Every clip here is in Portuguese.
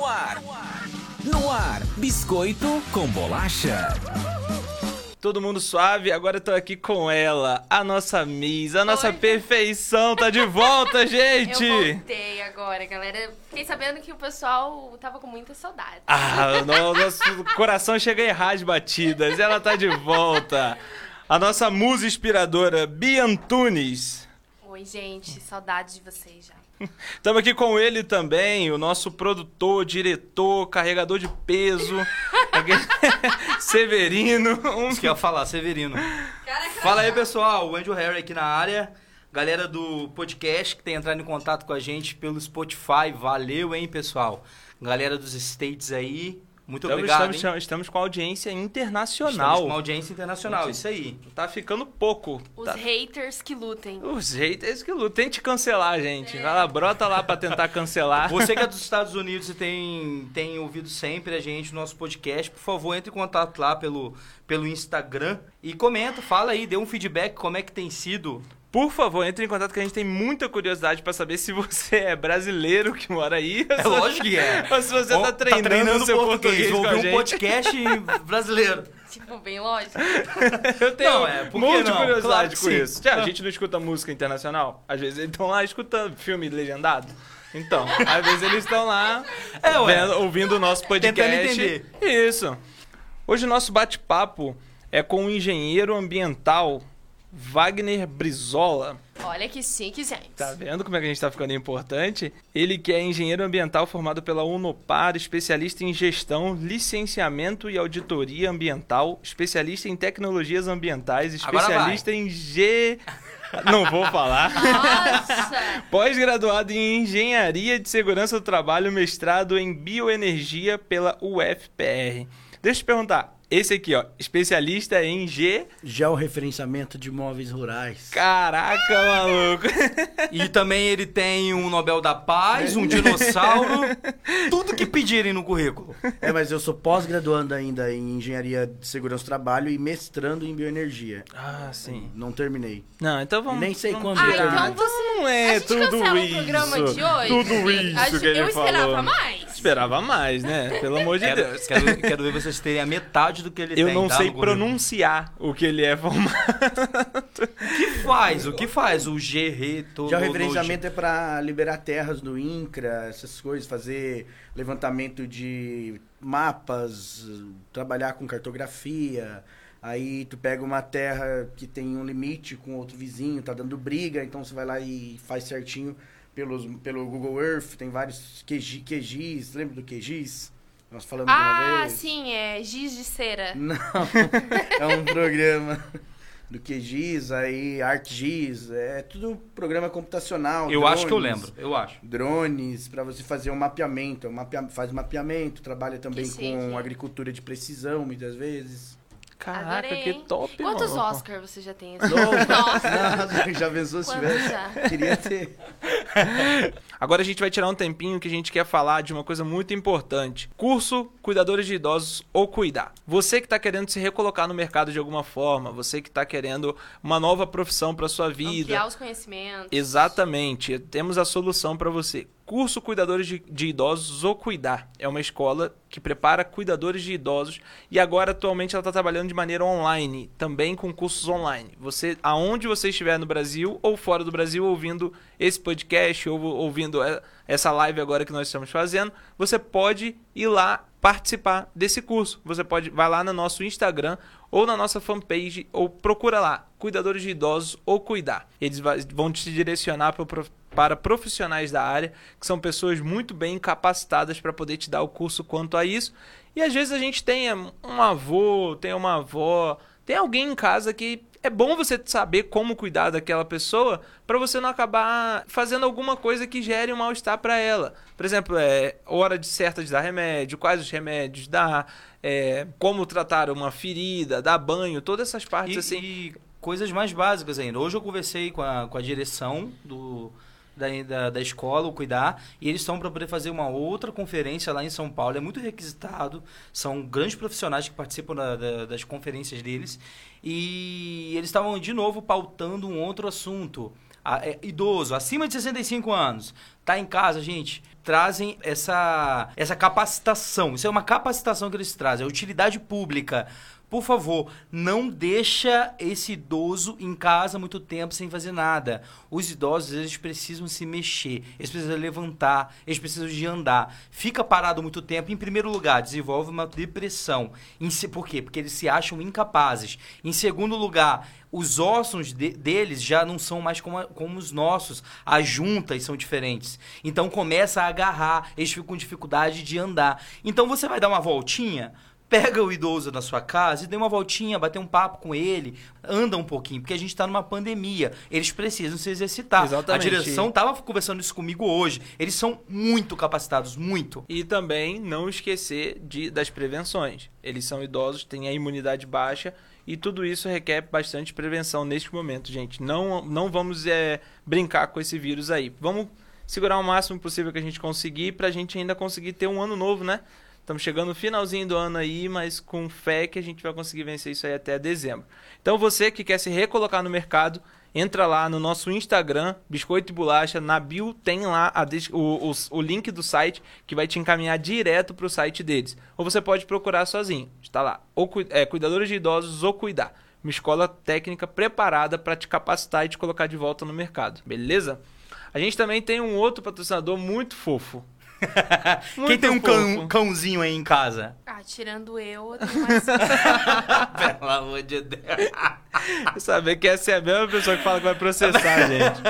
No ar. No ar, biscoito com bolacha. Todo mundo suave, agora eu tô aqui com ela, a nossa Miss, a nossa Oi. perfeição, tá de volta, gente! Eu voltei agora, galera. Fiquei sabendo que o pessoal tava com muita saudade. Ah, no- nosso coração chega em rádio batidas, ela tá de volta. A nossa musa inspiradora, Bia Antunes. Oi, gente. Saudade de vocês já. Estamos aqui com ele também, o nosso produtor, diretor, carregador de peso, Severino. Um... Isso que eu ia falar, Severino. Fala aí, pessoal. O Andrew Harry aqui na área. Galera do podcast que tem entrado em contato com a gente pelo Spotify. Valeu, hein, pessoal. Galera dos States aí. Muito Estamos, obrigado, estamos, hein? estamos com audiência Estamos internacional. com uma audiência internacional, isso aí. Tá ficando pouco. Os Tá- haters que lutem. Os haters que lutam. Tente cancelar, gente. Vai lá, brota lá pra tentar cancelar. Você que é dos Estados Unidos e tem, tem ouvido sempre a gente no nosso podcast, por favor, entre em contato lá pelo, pelo Instagram e comenta, fala aí, dê um feedback como é que tem sido. Por favor, entre em contato que a gente tem muita curiosidade pra saber se você é brasileiro que mora aí. É lógico que é. Ou se você tá treinando, seu português, com ouvir a um podcast brasileiro. Tipo, bem lógico. Eu tenho Não, é, um monte de curiosidade Claro com sim. isso. Já, a gente não escuta música internacional? Às vezes eles estão lá escutando filme legendado. Então, às vezes eles estão lá É, vendo- ouvindo o nosso podcast. Tentando entender. Isso. Hoje o nosso bate-papo é com o engenheiro ambiental Wagner Brizola. Olha que chique, gente. Tá vendo como é que a gente tá ficando importante? Ele que é engenheiro ambiental formado pela Unopar, especialista em gestão, licenciamento e auditoria ambiental, especialista em tecnologias ambientais, especialista em G... Não vou falar. Nossa! Pós-graduado em Engenharia de Segurança do Trabalho, mestrado em Bioenergia pela UFPR. Deixa eu te perguntar, esse aqui, ó, especialista em G... Georreferenciamento de imóveis rurais. Caraca, maluco! E também ele tem um Nobel da Paz, um dinossauro, tudo que pedirem no currículo. É, mas eu sou pós-graduando ainda em Engenharia de Segurança do Trabalho e mestrando em Bioenergia. Ah, sim. Não terminei. Não, então vamos... Nem sei vamos- quando Ah, terminar. então você. Não é a gente tudo cancela isso. o programa de hoje? Tudo isso A gente- que ele Eu esperava falou. mais. Esperava mais, né? Pelo amor de Quero, Deus. quero, quero ver vocês terem a metade do que ele Eu tem. não tá, sei pronunciar o que ele é formado. O que faz? O que faz o G-Reto? Georreferenciamento é para liberar terras do INCRA, essas coisas, fazer levantamento de mapas, trabalhar com cartografia. Aí tu pega uma terra que tem um limite com outro vizinho, tá dando briga, então você vai lá e faz certinho pelos, pelo Google Earth, tem vários QG, QGIS, lembra do QGIS? Nós falamos uma Ah, vez. sim, é giz de cera. Não, é um programa do QGIS, aí ArcGIS, é tudo programa computacional. Eu acho que eu drones, lembro, eu acho. Drones, para você fazer um mapeamento, um mapea- faz mapeamento, trabalha também Que com agricultura de precisão, muitas vezes. Caraca, Adorei, que hein? top, Quantos maluco. Oscars você já tem? assim? Nossa, já pensou se tivesse? já? Queria ter. Agora a gente vai tirar um tempinho que a gente quer falar de uma coisa muito importante. Curso Cuidadores de Idosos ou Cuidar. Você que está querendo se recolocar no mercado de alguma forma, você que está querendo uma nova profissão para sua vida. Ampliar os conhecimentos. Exatamente, temos a solução para você. Curso Cuidadores de, de Idosos ou Cuidar. É uma escola que prepara cuidadores de idosos e agora atualmente ela está trabalhando de maneira online, também com cursos online. Você, aonde você estiver no Brasil ou fora do Brasil ouvindo esse podcast ou ouvindo eh, essa live agora que nós estamos fazendo, você pode ir lá participar desse curso. Você pode vai lá no nosso Instagram ou na nossa fanpage ou procura lá cuidadores de idosos ou cuidar. Eles vão te direcionar para, prof- para profissionais da área que são pessoas muito bem capacitadas para poder te dar o curso quanto a isso. E às vezes a gente tem um avô, tem uma avó, tem alguém em casa que é bom você saber como cuidar daquela pessoa para você não acabar fazendo alguma coisa que gere um mal-estar para ela. Por exemplo, é hora de certa de dar remédio, quais os remédios dar, é, como tratar uma ferida, dar banho, todas essas partes E, assim. e coisas mais básicas ainda. Hoje eu conversei com a, com a direção do, da, da, da escola, o Cuidar, e eles estão para poder fazer uma outra conferência lá em São Paulo. É muito requisitado, são grandes profissionais que participam da- da- das conferências deles, e eles estavam de novo pautando um outro assunto. A- é, idoso, acima de 65 anos, Tá em casa, gente, trazem essa, essa capacitação. Isso é uma capacitação que eles trazem, é utilidade pública. Por favor, não deixa esse idoso em casa muito tempo sem fazer nada. Os idosos, eles precisam se mexer, eles precisam levantar, eles precisam de andar. Fica parado muito tempo, em primeiro lugar, desenvolve uma depressão. Por quê? Porque eles se acham incapazes. Em segundo lugar, os ossos de- deles já não são mais como, como os nossos. As juntas são diferentes. Então começa a agarrar, eles ficam com dificuldade de andar. Então você vai dar uma voltinha, pega o idoso na sua casa e dê uma voltinha, bater um papo com ele, anda um pouquinho, porque a gente está numa pandemia. Eles precisam se exercitar. Exatamente. A direção estava conversando isso comigo hoje. Eles são muito capacitados, muito. E também não esquecer de, das prevenções. Eles são idosos, têm a imunidade baixa e tudo isso requer bastante prevenção neste momento, gente. Não, não vamos é, brincar com esse vírus aí. Vamos segurar o máximo possível que a gente conseguir pra gente ainda conseguir ter um ano novo, né? Estamos chegando no finalzinho do ano aí, mas com fé que a gente vai conseguir vencer isso aí até dezembro. Então você que quer se recolocar no mercado, entra lá no nosso Instagram, Biscoito e Bolacha, na bio tem lá a o, o, o link do site que vai te encaminhar direto para o site deles. Ou você pode procurar sozinho, está lá, ou, é, Cuidadores de Idosos ou Cuidar. Uma escola técnica preparada para te capacitar e te colocar de volta no mercado, beleza? A gente também tem um outro patrocinador muito fofo. Quem tem um cão- cãozinho aí em casa? Ah, tirando eu, eu tenho mais. Pelo amor de Deus. Saber que essa é a mesma pessoa que fala que vai processar, gente.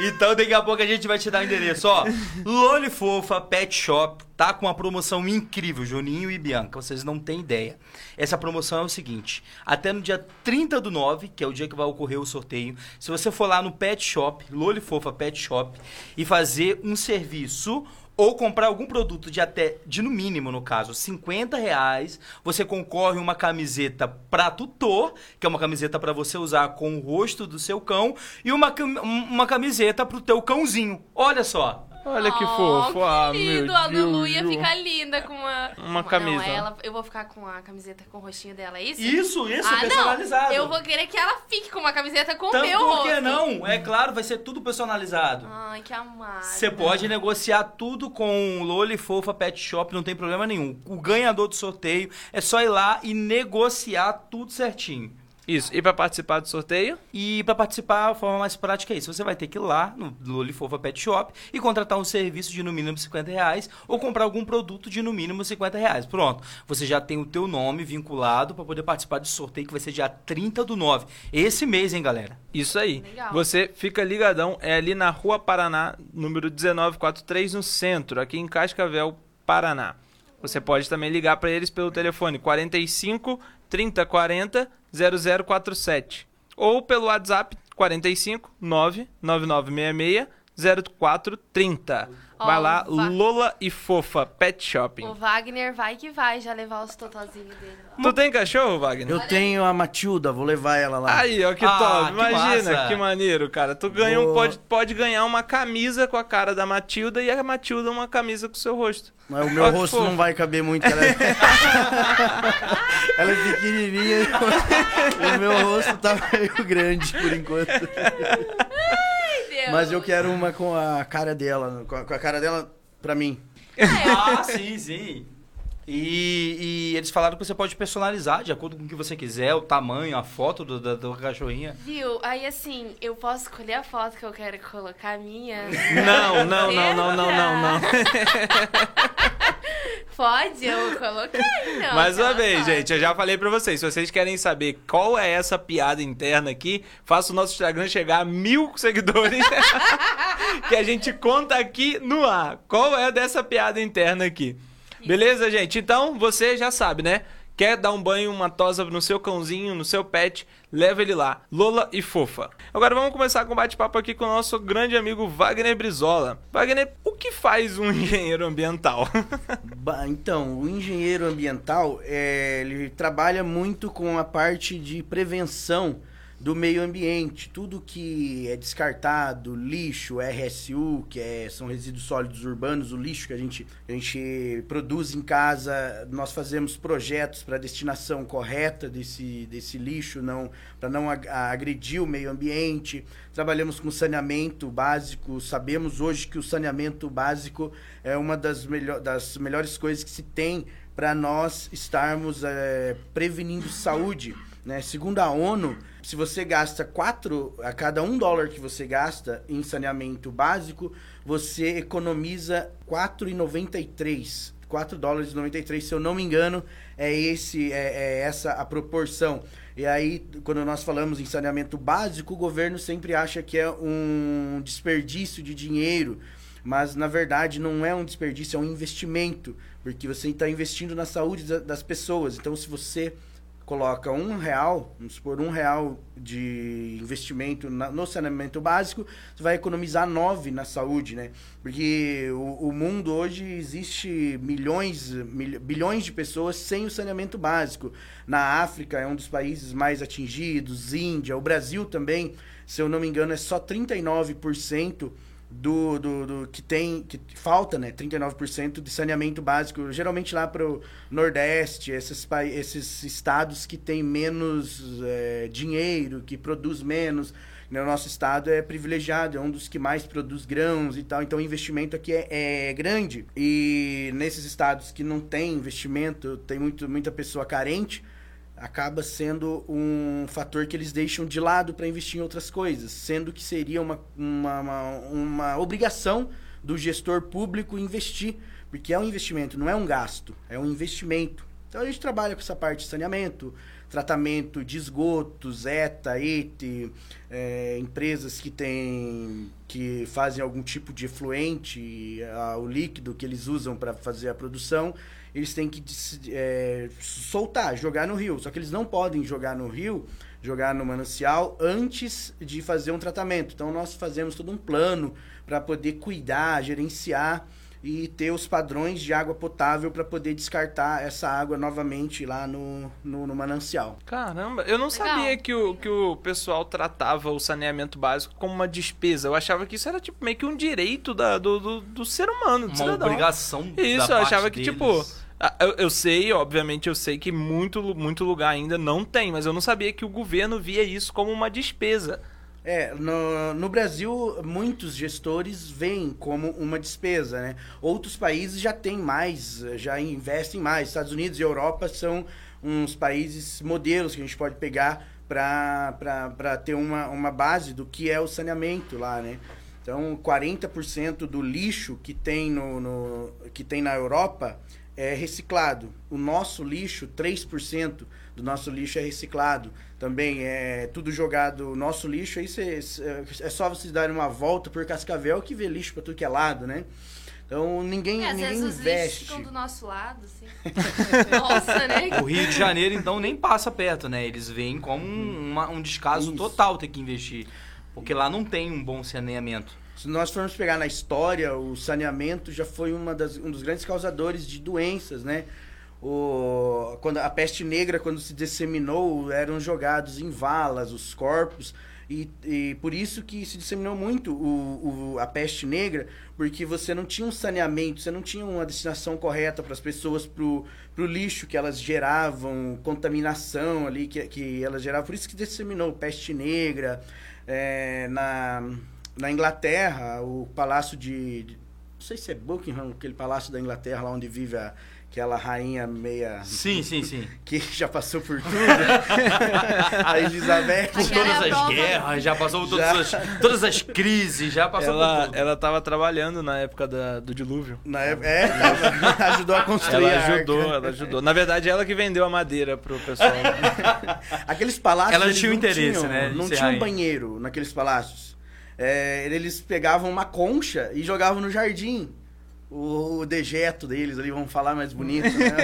Então daqui a pouco a gente vai te dar o endereço, ó. Loli Fofa Pet Shop tá com uma promoção incrível, Juninho e Bianca, vocês não têm ideia. Essa promoção é o seguinte, até no dia 30 do 9, que é o dia que vai ocorrer o sorteio, se você for lá no Pet Shop, Loli Fofa Pet Shop, e fazer um serviço ou comprar algum produto de até, de no mínimo, no caso, 50 reais, você concorre uma camiseta pra tutor, que é uma camiseta pra você usar com o rosto do seu cão, e uma, uma camiseta pro teu cãozinho. Olha só. Olha que Oh, fofo. que ah, lindo. meu A Lulu ia ficar linda com uma... Uma Não, camisa. ela, eu vou ficar com a camiseta com o rostinho dela, é isso? Isso, isso, ah, personalizado. Não. Eu vou querer que ela fique com uma camiseta com o Então, meu por rosto. que não? É claro, vai ser tudo personalizado. Ai, que amado. Você pode negociar tudo com o Loli Fofa Pet Shop, não tem problema nenhum. O ganhador do sorteio é só ir lá e negociar tudo certinho. Isso. E pra participar do sorteio? E para participar, a forma mais prática é isso. Você vai ter que ir lá no Loli Fofa Pet Shop e contratar um serviço de no mínimo 50 reais ou comprar algum produto de no mínimo 50 reais. Pronto. Você já tem o teu nome vinculado para poder participar do sorteio que vai ser dia 30 do 9. Esse mês, hein, galera? Isso aí. Legal. Você fica ligadão. É ali na Rua Paraná, número 1943, no centro, aqui em Cascavel, Paraná. Você pode também ligar para eles pelo telefone 45 3040 0047 ou pelo WhatsApp 45 99966 0430. Vai lá, va- Lola e Fofa Pet Shopping. O Wagner vai que vai já levar os totozinhos dele lá. Tu tem cachorro, Wagner? Eu tenho a Matilda, vou levar ela lá. Aí, ó, que Ah, top. que Imagina, massa. que maneiro, cara. Tu ganha um, pode, pode ganhar uma camisa com a cara da Matilda e a Matilda uma camisa com o seu rosto. Mas o meu que rosto não vai caber muito, ela é, ela é pequenininha e o meu rosto tá meio grande por enquanto. Deus. Mas eu quero uma com a cara dela, com a, com a cara dela pra mim. Ah, sim, sim. E, e eles falaram que você pode personalizar de acordo com o que você quiser, o tamanho, a foto do, da, da cachorrinha. Viu? Aí assim, eu posso escolher a foto que eu quero colocar minha? Não, não, não, não, não, não, não. Pode, eu coloquei, não. Mais uma vez, foto. gente, eu já falei pra vocês. Se vocês querem saber qual é essa piada interna aqui, faça o nosso Instagram chegar a mil seguidores. que a gente conta aqui no ar. Qual é dessa piada interna aqui? Beleza, gente? Então, você já sabe, né? Quer dar um banho, uma tosa no seu cãozinho, no seu pet, leva ele lá. Lola e Fofa. Agora vamos começar com um bate-papo aqui com o nosso grande amigo Wagner Brizola. Wagner, o que faz um engenheiro ambiental? Então, o engenheiro ambiental, é, ele trabalha muito com a parte de prevenção do meio ambiente. Tudo que é descartado, lixo, RSU, que é, são resíduos sólidos urbanos, o lixo que a gente, a gente produz em casa, nós fazemos projetos para a destinação correta desse, desse lixo, não para não ag- agredir o meio ambiente. Trabalhamos com saneamento básico, sabemos hoje que o saneamento básico é uma das, melhor, das melhores coisas que se tem para nós estarmos eh, prevenindo saúde. Né? Segundo a ONU, se você gasta 4 a cada um dólar que você gasta em saneamento básico, você economiza 4,93. 4 dólares e 93, se eu não me engano, é, esse, é, é essa a proporção. E aí, quando nós falamos em saneamento básico, o governo sempre acha que é um desperdício de dinheiro. Mas, na verdade, não é um desperdício, é um investimento. Porque você está investindo na saúde da- das pessoas. Então, se você coloca um real, vamos supor, um real de investimento na- no saneamento básico, você vai economizar nove na saúde, né? Porque o, o mundo hoje existe milhões, mil- bilhões de pessoas sem o saneamento básico. Na África é um dos países mais atingidos, Índia, o Brasil também, se eu não me engano, é só 39% do, do, do que tem que falta, né, 39% de saneamento básico, geralmente lá pro Nordeste, esses esses estados que têm menos eh, dinheiro, que produz menos. Né, O nosso estado é privilegiado, é um dos que mais produz grãos e tal, então o investimento aqui é, é grande. E nesses estados que não tem investimento, tem muito, muita pessoa carente, acaba sendo um fator que eles deixam de lado para investir em outras coisas, sendo que seria uma, uma, uma, uma obrigação do gestor público investir, porque é um investimento, não é um gasto, é um investimento. Então a gente trabalha com essa parte de saneamento, tratamento de esgotos, ETA, ETE, é, empresas que têm que fazem algum tipo de efluente, ah, o líquido que eles usam para fazer a produção, eles têm que é, soltar, jogar no rio. Só que eles não podem jogar no rio, jogar no manancial antes de fazer um tratamento. Então nós fazemos todo um plano para poder cuidar, gerenciar e ter os padrões de água potável para poder descartar essa água novamente lá no, no, no manancial. Caramba, eu não Legal. sabia que o, que o pessoal tratava o saneamento básico como uma despesa. Eu achava que isso era tipo meio que um direito da- do, do, do ser humano, do Uma cidadão. obrigação da Isso, eu parte achava que, deles. tipo. Ah, Eu, eu sei, obviamente, eu sei que muito, muito lugar ainda não tem, mas eu não sabia que o governo via isso como uma despesa. É, no, no Brasil, muitos gestores veem como uma despesa, né? Outros países já têm mais, já investem mais. Estados Unidos e Europa são uns países modelos que a gente pode pegar para ter uma, uma base do que é o saneamento lá, né? Então, 40% do lixo que tem, no, no- que tem na Europa é reciclado. O nosso lixo, 3% do nosso lixo é reciclado. Também é tudo jogado. O nosso lixo, aí cê- é só vocês darem uma volta por Cascavel que vê lixo para tudo que é lado, né? Então, ninguém, É, às ninguém vezes os lixos investe. ficam do nosso lado, assim. Nossa, né? O Rio de Janeiro, então, nem passa perto, né? Eles veem como um, uma- um descaso Isso. total ter que investir. Porque lá não tem um bom saneamento. Se nós formos pegar na história, o saneamento já foi uma das, um dos grandes causadores de doenças, né? O, quando a peste negra, quando se disseminou, eram jogados em valas os corpos. E, e por isso que se disseminou muito o, o- a peste negra, porque você não tinha um saneamento, você não tinha uma destinação correta para as pessoas, para o lixo que elas geravam, contaminação ali que, que elas geravam. Por isso que disseminou peste negra. É, na, na Inglaterra, o palácio de, de- Não sei se é Buckingham, aquele palácio da Inglaterra lá onde vive a, aquela rainha meia. Sim, sim, sim. que já passou por tudo. a Elizabeth. Aquela Todas as guerras, já passou todas, As, todas as crises, já passou por Ela, tudo. ela tava trabalhando na época da- do dilúvio. Na época, é, tava- ajudou a construir Ela a arca. ajudou, ela ajudou. Na verdade, ela que vendeu a madeira pro pessoal. Aqueles palácios. Ela tinha o não interesse, tinham, né, Não tinha um rainha. banheiro naqueles palácios. É, eles pegavam uma concha e jogavam no jardim. O, o dejeto deles ali, vamos falar mais bonito, né?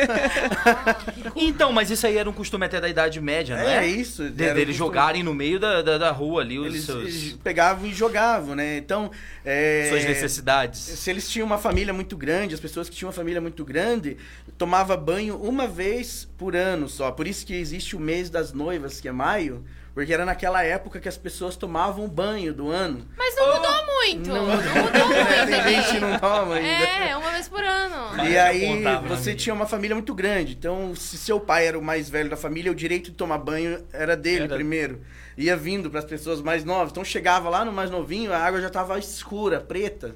Então, mas isso aí era um costume até da Idade Média, não é, é? isso. De, deles costume. jogarem no meio da, da, da rua ali os Eles, seus, eles pegavam e jogavam, né? Então. é, suas necessidades. Se eles tinham uma família muito grande, as pessoas que tinham uma família muito grande, tomava banho uma vez por ano só. Por isso que existe o mês das noivas, que é maio, Porque era naquela época que as pessoas tomavam banho do ano. Mas não mudou muito. Não Não, mudou. mudou muito. Tem gente que não toma ainda. É, uma vez por ano. E aí na você tinha uma família muito grande. Então, se seu pai era o mais velho da família, o direito de tomar banho era dele Era- primeiro. Ia vindo para as pessoas mais novas. Então chegava lá no mais novinho, a água já tava escura, preta.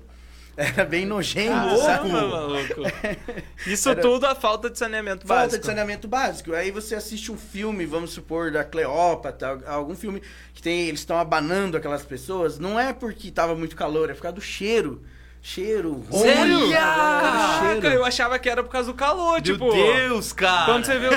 Era bem nojento, sabe? Caramba, maluco. Isso Era- tudo a falta de saneamento Falta básico. de saneamento básico. Aí você assiste um filme, vamos supor, da Cleópatra, algum filme que tem. Eles estão abanando aquelas pessoas. Não é porque tava muito calor, é por causa do cheiro. Cheiro. Sério? Era Caraca, cheiro. eu achava que era por causa do calor, Meu tipo... Deus, cara. Quando você viu...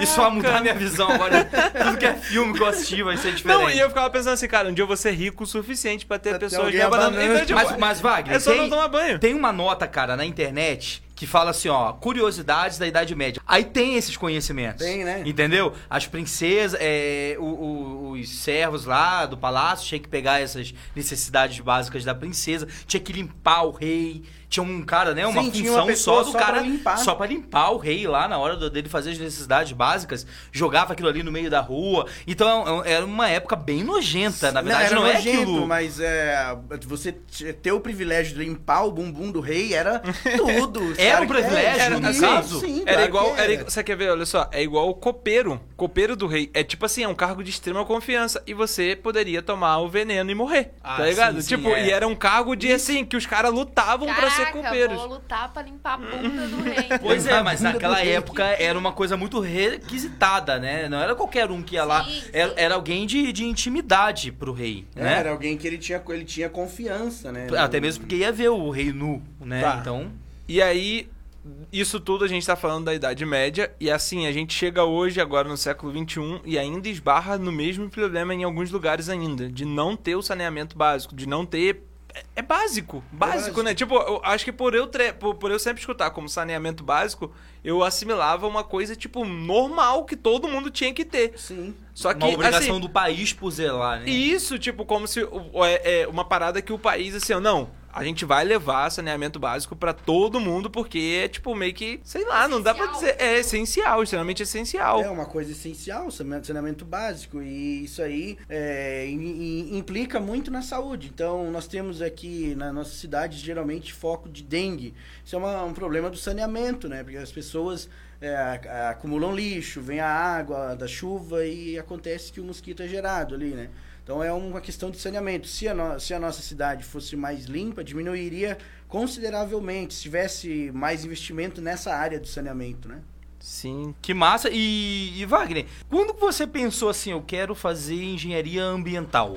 Isso vai mudar minha visão agora. Tudo que é filme que eu assisti vai ser diferente. Não, e eu ficava pensando assim, cara, um dia eu vou ser rico o suficiente pra ter Pra ter pessoas abanando. abanando. Então, tipo, mas, mas, Wagner, é só tem, não tomar banho. tem uma nota, cara, na internet que fala assim, ó, curiosidades da Idade Média. Aí tem esses conhecimentos. Tem, né? Entendeu? As princesas, é, o- o- os servos lá do palácio tinham que pegar essas necessidades básicas da princesa, tinha que limpar o rei. Tinha um cara, né? Uma Sim, função uma só do só pra cara. limpar. Só pra limpar o rei lá na hora dele fazer as necessidades básicas. Jogava aquilo ali no meio da rua. Então era uma época bem nojenta. Na verdade, não, era é nojento, aquilo. mas é, você ter o privilégio de limpar o bumbum do rei era tudo. Era um privilégio, era, no sim, caso? Sim, Era claro igual, que era, igual- você quer ver, olha só, é igual o copeiro, copeiro do rei. É tipo assim, é um cargo de extrema confiança e você poderia tomar o veneno e morrer, Ah, tá ligado? sim, sim, tipo, é. e era um cargo de assim, que os caras lutavam pra ser vou lutar pra limpar a bunda do rei. Pois é, mas naquela época era uma coisa muito requisitada, né? Não era qualquer um que ia lá. Sim, Era, sim. era alguém de, de intimidade pro rei, É, né? Era alguém que ele tinha, ele tinha confiança, né? Até mesmo porque ia ver o rei nu, né? Tá. Então. E aí, isso tudo a gente tá falando da Idade Média, e assim, a gente chega hoje, agora no século XXI, e ainda esbarra no mesmo problema em alguns lugares ainda, de não ter o saneamento básico, de não ter. É- É básico, básico, básico. né? Tipo, eu acho que por eu, tre- por, por eu sempre escutar como saneamento básico, eu assimilava uma coisa, tipo, normal que todo mundo tinha que ter. Sim. Só que, uma obrigação assim, do país por zelar, né? e isso, tipo, como se é, é uma parada que o país, assim, ó, não, a gente vai levar saneamento básico pra todo mundo, porque é, tipo, meio que, sei lá, não dá pra dizer. Essencial. É essencial, extremamente essencial. É uma coisa essencial, saneamento saneamento básico. E isso aí é, im- im- implica muito na saúde. Então, nós temos aqui na nossa cidade, geralmente, foco de dengue. Isso é uma- um problema do saneamento, né? Porque as pessoas é, acumulam lixo, vem a água da chuva e acontece que o mosquito é gerado ali, né? Então é uma questão de saneamento. Se a, no- se a nossa cidade fosse mais limpa, diminuiria consideravelmente, se tivesse mais investimento nessa área do saneamento, né? Sim. Que massa. E, e, Wagner, quando você pensou assim, eu quero fazer engenharia ambiental?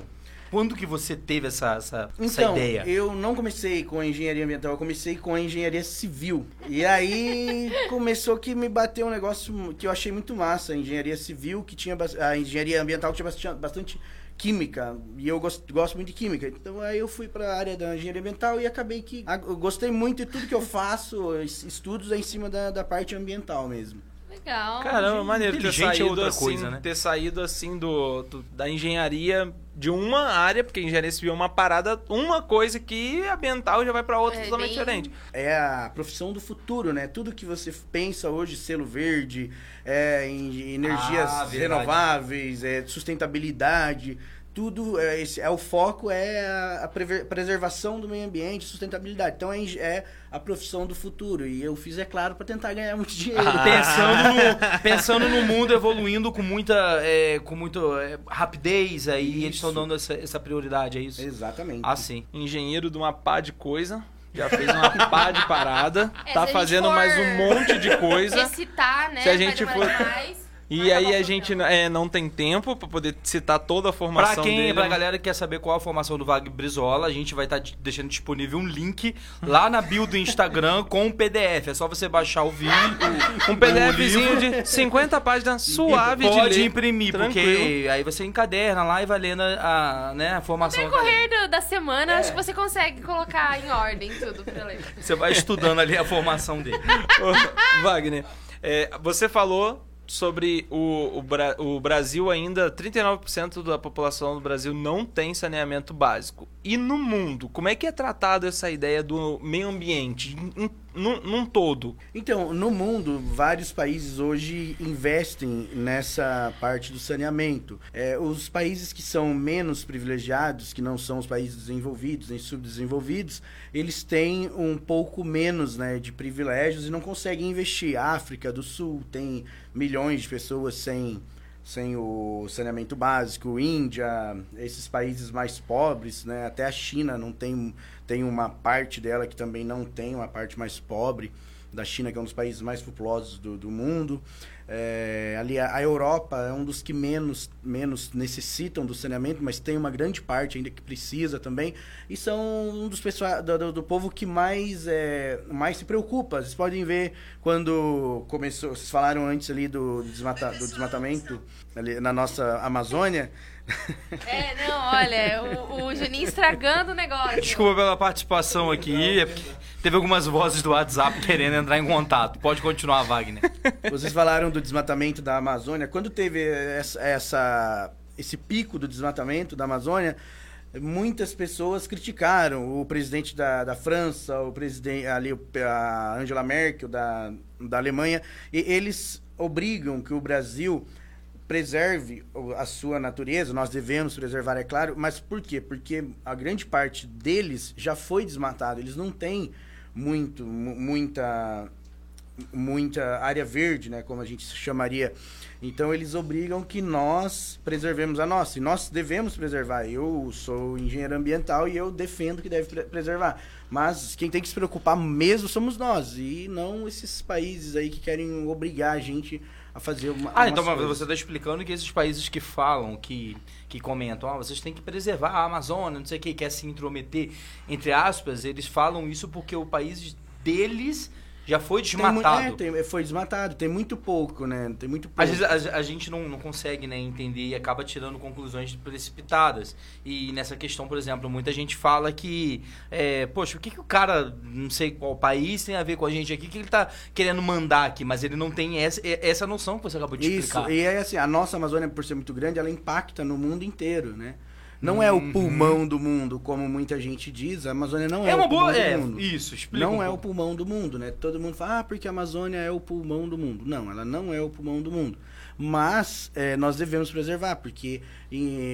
Quando que você teve essa, essa, essa Então, ideia? eu não comecei com a engenharia ambiental, eu comecei com a engenharia civil. E aí começou que me bateu um negócio que eu achei muito massa, a engenharia civil, que tinha a engenharia ambiental que tinha bastante química, e eu gosto, gosto muito de química. Então aí eu fui para a área da engenharia ambiental e acabei que eu gostei muito de tudo que eu faço, es- estudos é em cima da, da parte ambiental mesmo. Legal. Caramba, maneiro ter é saído outra assim, coisa, né? ter saído assim do, do- da engenharia de uma área, porque engenharia civil é uma parada, uma coisa que ambiental já vai pra outra É, totalmente bem- diferente. é a profissão do futuro, né? Tudo que você pensa hoje, selo verde, é, em energias Ah, renováveis, é, sustentabilidade, tudo é, esse, é o foco é a, a prever- preservação do meio ambiente, sustentabilidade. Então é, é a profissão do futuro e eu fiz é claro para tentar ganhar muito dinheiro. Ah. Pensando, no, pensando no mundo evoluindo com muita, é, com muito é, rapidez aí, eles estão Isso. dando essa, essa prioridade, é isso? Exatamente. Ah, sim. Engenheiro de uma pá de coisa, já fez uma pá de parada, É, tá fazendo mais um monte de coisa. Recitar, né? Se a gente for- demais, E vai aí a gente é, não tem tempo pra poder citar toda a Pra formação quem, dele. pra galera que quer saber qual a formação do Wagner Brizola, a gente vai estar deixando disponível um link lá na bio do Instagram com um PDF. É só você baixar o vídeo. Um PDFzinho de 50 páginas suave de Pode imprimir, Tranquilo. porque aí você encaderna lá e vai lendo a, né, a formação. No decorrer do- da É. semana, acho que você consegue colocar em ordem tudo pra ler. Você vai estudando ali a formação dele. Ô, Wagner, é, você falou sobre o, o, Bra- o Brasil ainda, 39% da população do Brasil não tem saneamento básico. E no mundo, como é que é tratado essa ideia do meio ambiente? Em- num, num todo. Então, no mundo, vários países hoje investem nessa parte do saneamento. É, os países que são menos privilegiados, que não são os países desenvolvidos nem subdesenvolvidos, eles têm um pouco menos né, de privilégios e não conseguem investir. A África do Sul tem milhões de pessoas sem sem o saneamento básico, Índia, esses países mais pobres, né? Até a China não tem, tem uma parte dela que também não tem uma parte mais pobre da China, que é um dos países mais populosos do, do mundo. É, ali a, a, Europa é um dos que menos, menos necessitam do saneamento, mas tem uma grande parte ainda que precisa também. E são um dos pessoal do, do, do povo que mais, é, mais se preocupa. Vocês podem ver quando começou, vocês falaram antes ali do, desmata, do desmatamento ali na nossa Amazônia. É, não, olha, o, o Juninho estragando o negócio. Desculpa pela participação aqui. É teve algumas vozes do WhatsApp querendo entrar em contato. Pode continuar, Wagner. Vocês falaram do desmatamento da Amazônia. Quando teve essa, essa esse pico do desmatamento da Amazônia, muitas pessoas criticaram o presidente da, da França, o presidente ali a Angela Merkel da, da Alemanha, e eles obrigam que o Brasil preserve a sua natureza, nós devemos preservar, é claro, mas por quê? Porque a grande parte deles já foi desmatado, eles não têm muito, muita, muita área verde, né, como a gente chamaria. Então eles obrigam que nós preservemos a nossa. E nós devemos preservar. Eu sou engenheiro ambiental e eu defendo que deve preservar. Mas quem tem que se preocupar mesmo somos nós e não esses países aí que querem obrigar a gente a fazer uma. Ah, então coisas. você está explicando que esses países que falam, que, que comentam, ah, vocês têm que preservar a Amazônia, não sei o que, quer se intrometer, entre aspas, eles falam isso porque o país deles já foi desmatado. Tem, é, tem, foi desmatado, tem muito pouco, né? Tem muito pouco. Às vezes a, a gente não, não consegue né, entender e acaba tirando conclusões precipitadas. E nessa questão, por exemplo, muita gente fala que, é, poxa, o que, que o cara, não sei qual país, tem a ver com a gente aqui, que ele tá querendo mandar aqui, mas ele não tem essa, essa noção que você acabou de Isso, explicar. e é assim, a nossa Amazônia, por ser muito grande, ela impacta no mundo inteiro, né? Não é o uhum. pulmão do mundo, como muita gente diz. A Amazônia não é, é uma o pulmão boa, do é, mundo. Isso, explica. Não um é o pulmão do mundo, né? Todo mundo fala, ah, porque a Amazônia é o pulmão do mundo. Não, ela não é o pulmão do mundo. Mas é, nós devemos preservar, porque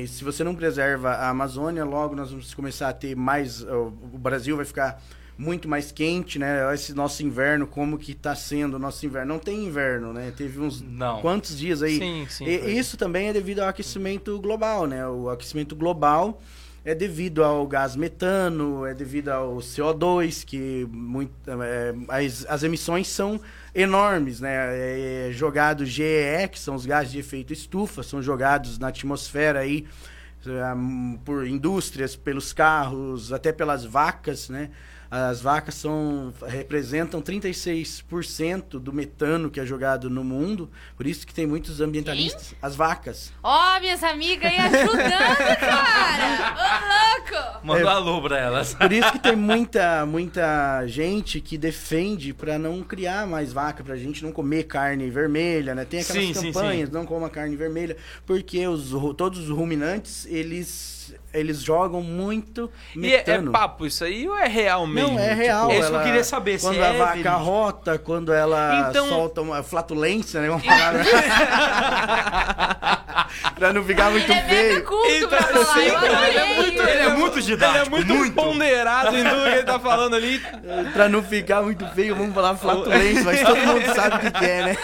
se você não preserva a Amazônia, logo nós vamos começar a ter mais. O Brasil vai ficar muito mais quente, né? Esse nosso inverno, como que está sendo o nosso inverno? Não tem inverno, né? Teve uns Não. quantos dias aí? Sim, sim. E, isso também é devido ao aquecimento global, né? O aquecimento global é devido ao gás metano, é devido ao CO2, que muito, é, as, as emissões são enormes, né? É, é jogado GEE, que são os gases de efeito estufa, são jogados na atmosfera aí é, por indústrias, pelos carros, até pelas vacas, né? As vacas são, representam 36% do metano que é jogado no mundo. Por isso que tem muitos ambientalistas. Quem? As vacas. Ó, oh, minhas amigas aí ajudando, cara! Ô, louco! Manda é, alô pra elas. Por isso que tem muita, muita gente que defende para não criar mais vaca, pra gente não comer carne vermelha, né? Tem aquelas sim, campanhas, sim, sim. não coma carne vermelha, porque os, todos os ruminantes, eles eles jogam muito metano. E é, é, papo isso aí ou é real mesmo? Não, é real. Tipo, é isso que eu queria saber. Quando se a é vaca verídico. rota, quando ela então... solta uma flatulência, né? Vamos falar. Né? pra não ficar muito ele feio. É culto então, pra falar, sim, ele, é muito, ele é muito didático. Ele é muito, muito. ponderado em tudo que ele tá falando ali. pra não ficar muito feio, vamos falar flatulência, mas todo mundo sabe o que é, né?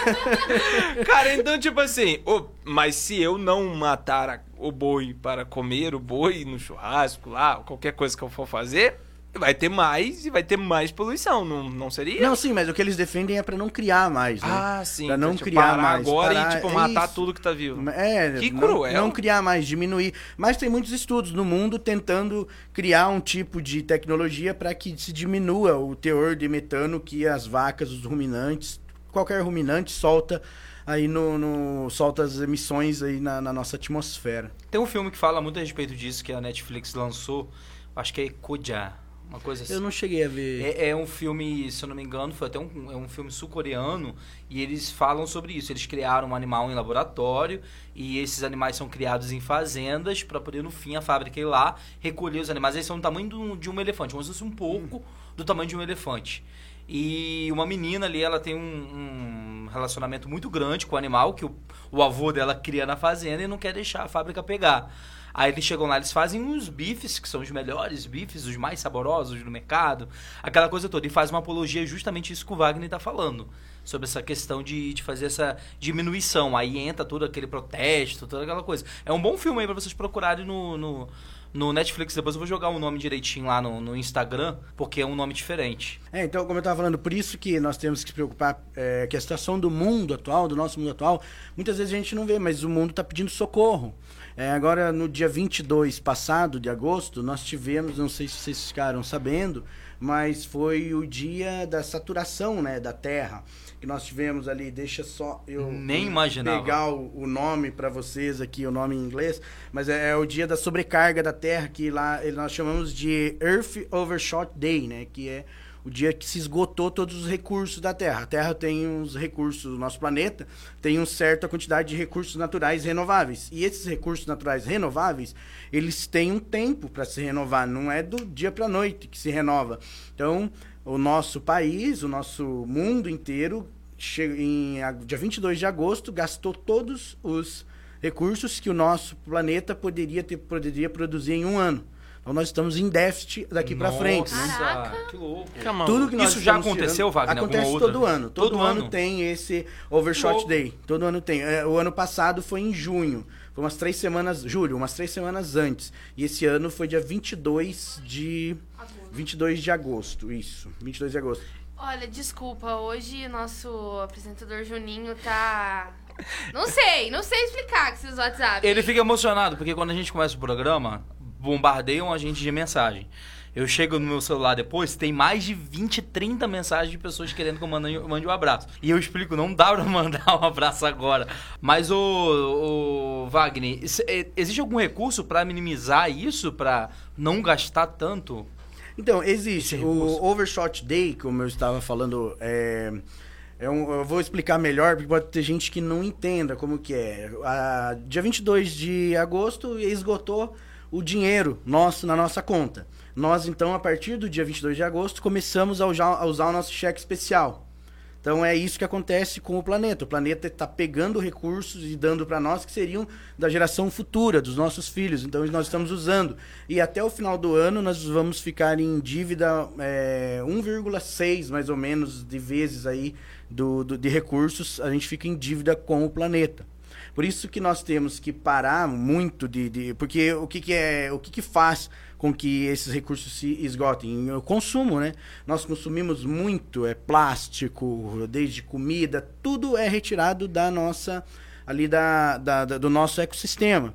Cara, então, tipo assim, oh, mas se eu não matar a o boi para comer o boi no churrasco lá, qualquer coisa que eu for fazer, vai ter mais e vai ter mais poluição, não, não seria? Não, sim, mas o que eles defendem é para não criar mais, né? Ah, sim. Pra não tipo, criar mais. agora parar, e, tipo, matar isso. tudo que tá vivo. É, que não, cruel. Não criar mais, diminuir. Mas tem muitos estudos no mundo tentando criar um tipo de tecnologia para que se diminua o teor de metano que as vacas, os ruminantes, qualquer ruminante solta aí no, no solta as emissões aí na, na, nossa atmosfera. Tem um filme que fala muito a respeito disso que a Netflix lançou, acho que é Koja, uma coisa assim. Eu não cheguei a ver. É, é um filme, se eu não me engano, foi até um, é um filme sul-coreano e eles falam sobre isso. Eles criaram um animal em laboratório e esses animais são criados em fazendas para poder no fim a fábrica ir lá recolher os animais. Eles são do tamanho do, de um elefante, como se fosse um pouco hum. do tamanho de um elefante. E uma menina ali, ela tem um, um relacionamento muito grande com o animal que o, o avô dela cria na fazenda e não quer deixar a fábrica pegar. Aí eles chegam lá, eles fazem uns bifes, que são os melhores bifes, os mais saborosos do mercado, aquela coisa toda. E faz uma apologia justamente isso que o Wagner está falando. Sobre essa questão de, de fazer essa diminuição. Aí entra todo aquele protesto, toda aquela coisa. É um bom filme aí pra vocês procurarem no, no, no Netflix. Depois eu vou jogar o nome direitinho lá no, no Instagram, porque é um nome diferente. É, então, como eu estava falando, por isso que nós temos que se preocupar é, que a situação do mundo atual, do nosso mundo atual, muitas vezes a gente não vê, mas o mundo está pedindo socorro. É, agora, no dia 22 passado de agosto, nós tivemos, não sei se vocês ficaram sabendo, mas foi o dia da saturação né, da Terra. Que nós tivemos ali, deixa só eu Nem imaginava. pegar o, o nome para vocês aqui, o nome em inglês, mas é, é o dia da sobrecarga da Terra, que lá nós chamamos de Earth Overshot Day, né? Que é o dia que se esgotou todos os recursos da Terra. A Terra tem uns recursos, o nosso planeta tem uma certa quantidade de recursos naturais renováveis. E esses recursos naturais renováveis, eles têm um tempo para se renovar, não é do dia para a noite que se renova. Então, o nosso país, o nosso mundo inteiro, che- em dia 22 de agosto, gastou todos os recursos que o nosso planeta poderia, ter, poderia produzir em um ano. Então, nós estamos em déficit daqui para frente. né? Nossa, Caraca. que louco. Tudo que nós Isso já aconteceu, tirando- Wagner, Acontece outra? todo ano. Todo, Todo ano, ano? tem esse Overshot. Day. Todo ano tem. É, o ano passado foi em junho. Foi umas três semanas, julho, umas três semanas antes. E esse ano foi dia 22 de... 22 de agosto, isso. 22 de agosto. Olha, desculpa, hoje nosso apresentador Juninho tá. Não sei, não sei explicar com esses WhatsApp. Ele fica emocionado, porque quando a gente começa o programa, bombardeiam a gente de mensagem. Eu chego no meu celular depois, tem mais de 20, 30 mensagens de pessoas querendo que eu mande, mande um abraço. E eu explico, não dá pra mandar um abraço agora. Mas, o, o Wagner, é, existe algum recurso pra minimizar isso, pra não gastar tanto? Então, existe. O. Overshot Day, como eu estava falando, é, é um- eu vou explicar melhor, porque pode ter gente que não entenda como que é. A, dia 22 de agosto esgotou o dinheiro nosso na nossa conta. Nós, então, a partir do dia 22 de agosto, começamos a usar, a usar o nosso cheque especial. Então é isso que acontece com o planeta. O planeta está pegando recursos e dando para nós que seriam da geração futura, dos nossos filhos. Então nós estamos usando. E até o final do ano nós vamos ficar em dívida é, 1,6 mais ou menos de vezes aí do, do- de recursos. A gente fica em dívida com o planeta. Por isso que nós temos que parar muito de, de- porque o que, que é o que, que faz com que esses recursos se esgotem o consumo, né? Nós consumimos muito é plástico, desde comida, tudo é retirado da nossa ali da, da- da- do nosso ecossistema.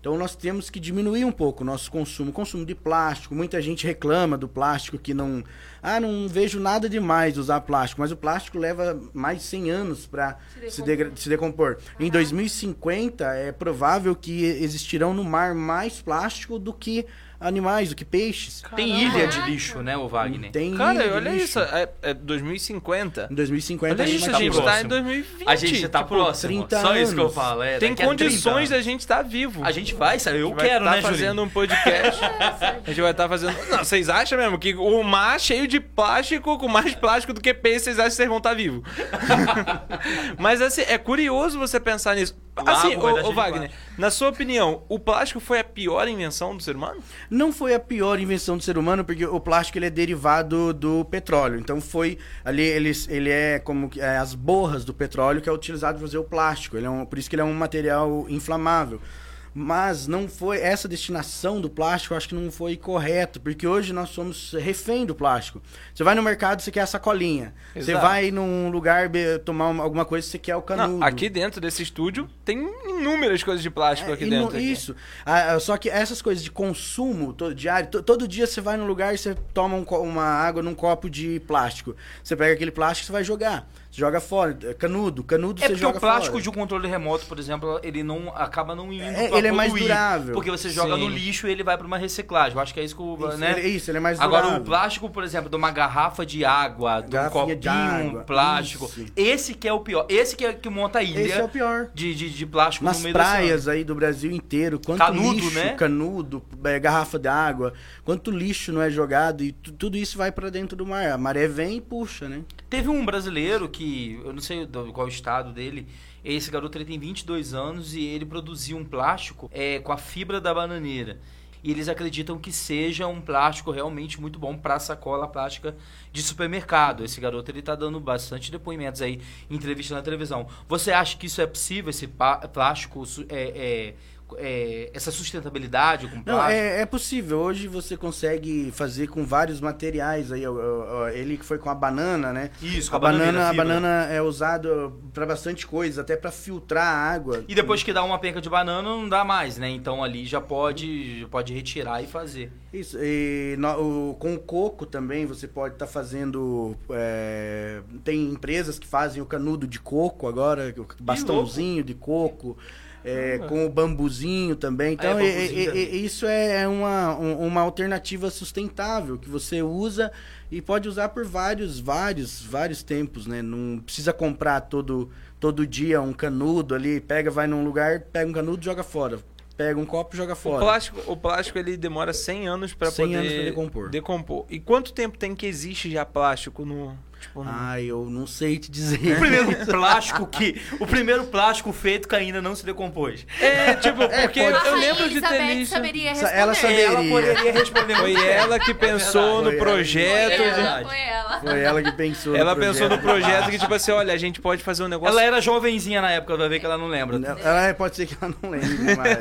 Então nós temos que diminuir um pouco o nosso consumo, consumo de plástico. Muita gente reclama do plástico que não, ah, não vejo nada demais usar plástico, mas o plástico leva mais de 100 anos para Se se, decompor. degra- se decompor. Em 2050 é provável que existirão no mar mais plástico do que animais, do que peixes. Tem ilha de lixo, né, o Wagner? Tem Cara, ilha de olha lixo. isso. É, é 2050. Em 2050 Olha a gente isso, vai a gente próximo. tá em 2020. A gente tá tipo, próximo. 30 Só isso que eu anos. falo. É, Tem daqui a 30 condições anos. da gente estar vivo. A gente vai, sabe? Eu vai quero, tá né, fazendo Julinho? um podcast. a gente vai estar fazendo. Não, vocês acham mesmo que o mar cheio de plástico, com mais plástico do que peixe, vocês acham que vocês vão estar vivos? Mas assim, é curioso você pensar nisso. O Assim, ô, cheio de Wagner, na sua opinião, o plástico foi a pior invenção do ser humano? Não foi a pior invenção do ser humano, porque o plástico ele é derivado do petróleo. Então foi ali ele, ele é como que- é, as borras do petróleo que é utilizado para fazer o plástico. Ele é um, por isso que ele é um material inflamável. Mas não foi essa destinação do plástico, acho que não foi correto, porque hoje nós somos refém do plástico. Você vai no mercado, você quer a sacolinha. Você Exato. vai num lugar tomar uma- alguma coisa, você quer o canudo. Não, aqui dentro desse estúdio tem inúmeras coisas de plástico É, aqui dentro. aqui. Isso. Ah, ah, só que essas coisas de consumo todo, diário, to- todo dia você vai num lugar e você toma um uma água num copo de plástico. Você pega aquele plástico e você vai jogar. Você joga fora. É Canudo, canudo É você porque joga o plástico fora. de um controle remoto, por exemplo, ele não acaba não indo É, pra ele é mais durável. Porque você joga Sim. no lixo e ele vai para uma reciclagem. Eu acho que é isso que o, Isso, né? ele, isso, ele é mais Agora, durável. o plástico, por exemplo, de uma garrafa de água, de um copinho água, plástico. isso. Esse que é o pior. Esse que é que monta a ilha Esse é o pior. de, de, de plástico Nas no meio praias aí do Brasil inteiro, quanto Canudo, lixo, né? canudo, é, garrafa de água, quanto lixo não é jogado e tu- tudo isso vai pra dentro do mar. A maré vem e puxa, né? Teve um brasileiro que, eu não sei qual é o estado dele, esse garoto ele tem 22 anos e ele produziu um plástico é, com a fibra da bananeira. E eles acreditam que seja um plástico realmente muito bom para sacola plástica de supermercado. Esse garoto ele tá dando bastante depoimentos aí em entrevista na televisão. Você acha que isso é possível, esse plástico, é, é, é, essa sustentabilidade com Não, plástico? é, é possível. Hoje você consegue fazer com vários materiais aí. Ele que foi com a banana, né? Isso, com a a banana, a banana é usado pra bastante coisa, até pra filtrar a água. E depois que dá uma penca de banana, não dá mais, né? Então ali já pode, pode retirar e fazer. Isso, e no- o- com o coco também você pode estar fazendo. é, tem empresas que fazem o canudo de coco agora, o bastãozinho de coco. É, com o bambuzinho também. Então, Ah, é e- bambuzinho e- também. e- isso é uma, um- uma alternativa sustentável que você usa e pode usar por vários, vários, vários tempos, né? Não precisa comprar todo, todo dia um canudo ali, pega, vai num lugar, pega um canudo, joga fora. Pega um copo, joga O fora. plástico, o plástico ele demora 100 anos para 100 poder anos decompor. decompor. E quanto tempo tem que existe já plástico no, tipo. Ai, eu não sei te dizer. O primeiro plástico que. O primeiro plástico feito que ainda não se decompôs. É, tipo, porque pode eu A lembro de ter responder. ela saberia. Ela poderia responder Foi ela que pensou verdade. no Foi projeto. É Foi de- ela, foi ela. Foi ela que pensou. Ela no pensou no projeto. projeto que, tipo assim, olha, a gente pode fazer um negócio. Ela era jovenzinha na época, vai ver que ela não lembra. Ela é, pode ser que ela não lembre mais.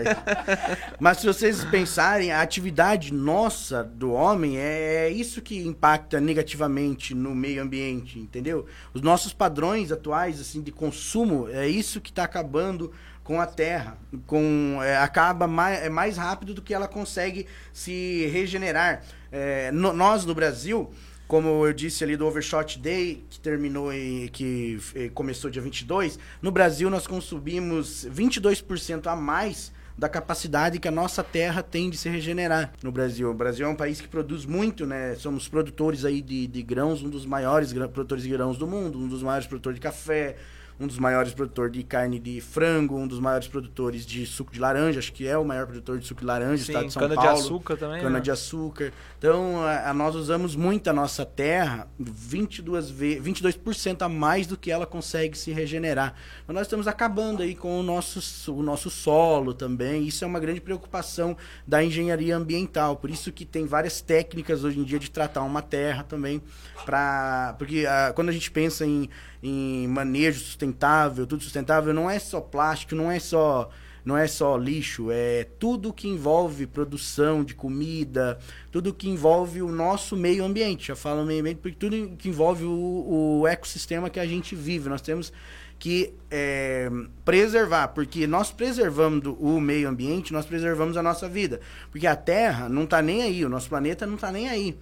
Mas se vocês pensarem, a atividade nossa do homem é isso que impacta negativamente no meio ambiente, entendeu? Os nossos padrões atuais assim de consumo é isso que está acabando com a Terra, com é, acaba mais, é mais rápido do que ela consegue se regenerar. É, no- nós no Brasil como eu disse ali do Overshot Day, que terminou e que começou dia 22, no Brasil nós consumimos 22% a mais da capacidade que a nossa terra tem de se regenerar no Brasil. O Brasil é um país que produz muito, né? Somos produtores aí de, de grãos, um dos maiores produtores de grãos do mundo, um dos maiores produtores de café, um dos maiores produtores de carne de frango, um dos maiores produtores de suco de laranja, acho que é o maior produtor de suco de laranja do estado Sim, de São cana de Paulo açúcar também. cana né? de açúcar. Então, a, a- nós usamos muito a nossa terra, 22 ve 22% a mais do que ela consegue se regenerar. Então, nós estamos acabando aí com o nosso, so- o nosso solo também. Isso é uma grande preocupação da engenharia ambiental. Por isso que tem várias técnicas hoje em dia de tratar uma terra também. Pra, porque ah, quando a gente pensa em, em manejo sustentável, tudo sustentável, não é só plástico, não é só não é só lixo, é tudo que envolve produção de comida, tudo que envolve o nosso meio ambiente. Já falo meio ambiente porque tudo que envolve o, o ecossistema que a gente vive. Nós temos que é, preservar, porque nós preservando o meio ambiente, nós preservamos a nossa vida. Porque a Terra não está nem aí, o nosso planeta não está nem aí.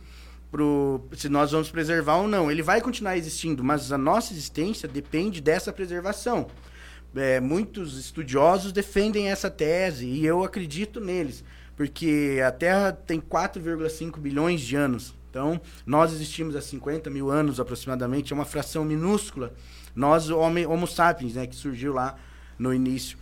Pro, se nós vamos preservar ou não. Ele vai continuar existindo, mas a nossa existência depende dessa preservação. É, muitos estudiosos defendem essa tese e eu acredito neles, porque a Terra tem 4,5 bilhões de anos. Então, nós existimos há 50 mil anos aproximadamente, é uma fração minúscula. Nós, homo sapiens, né, que surgiu lá no início.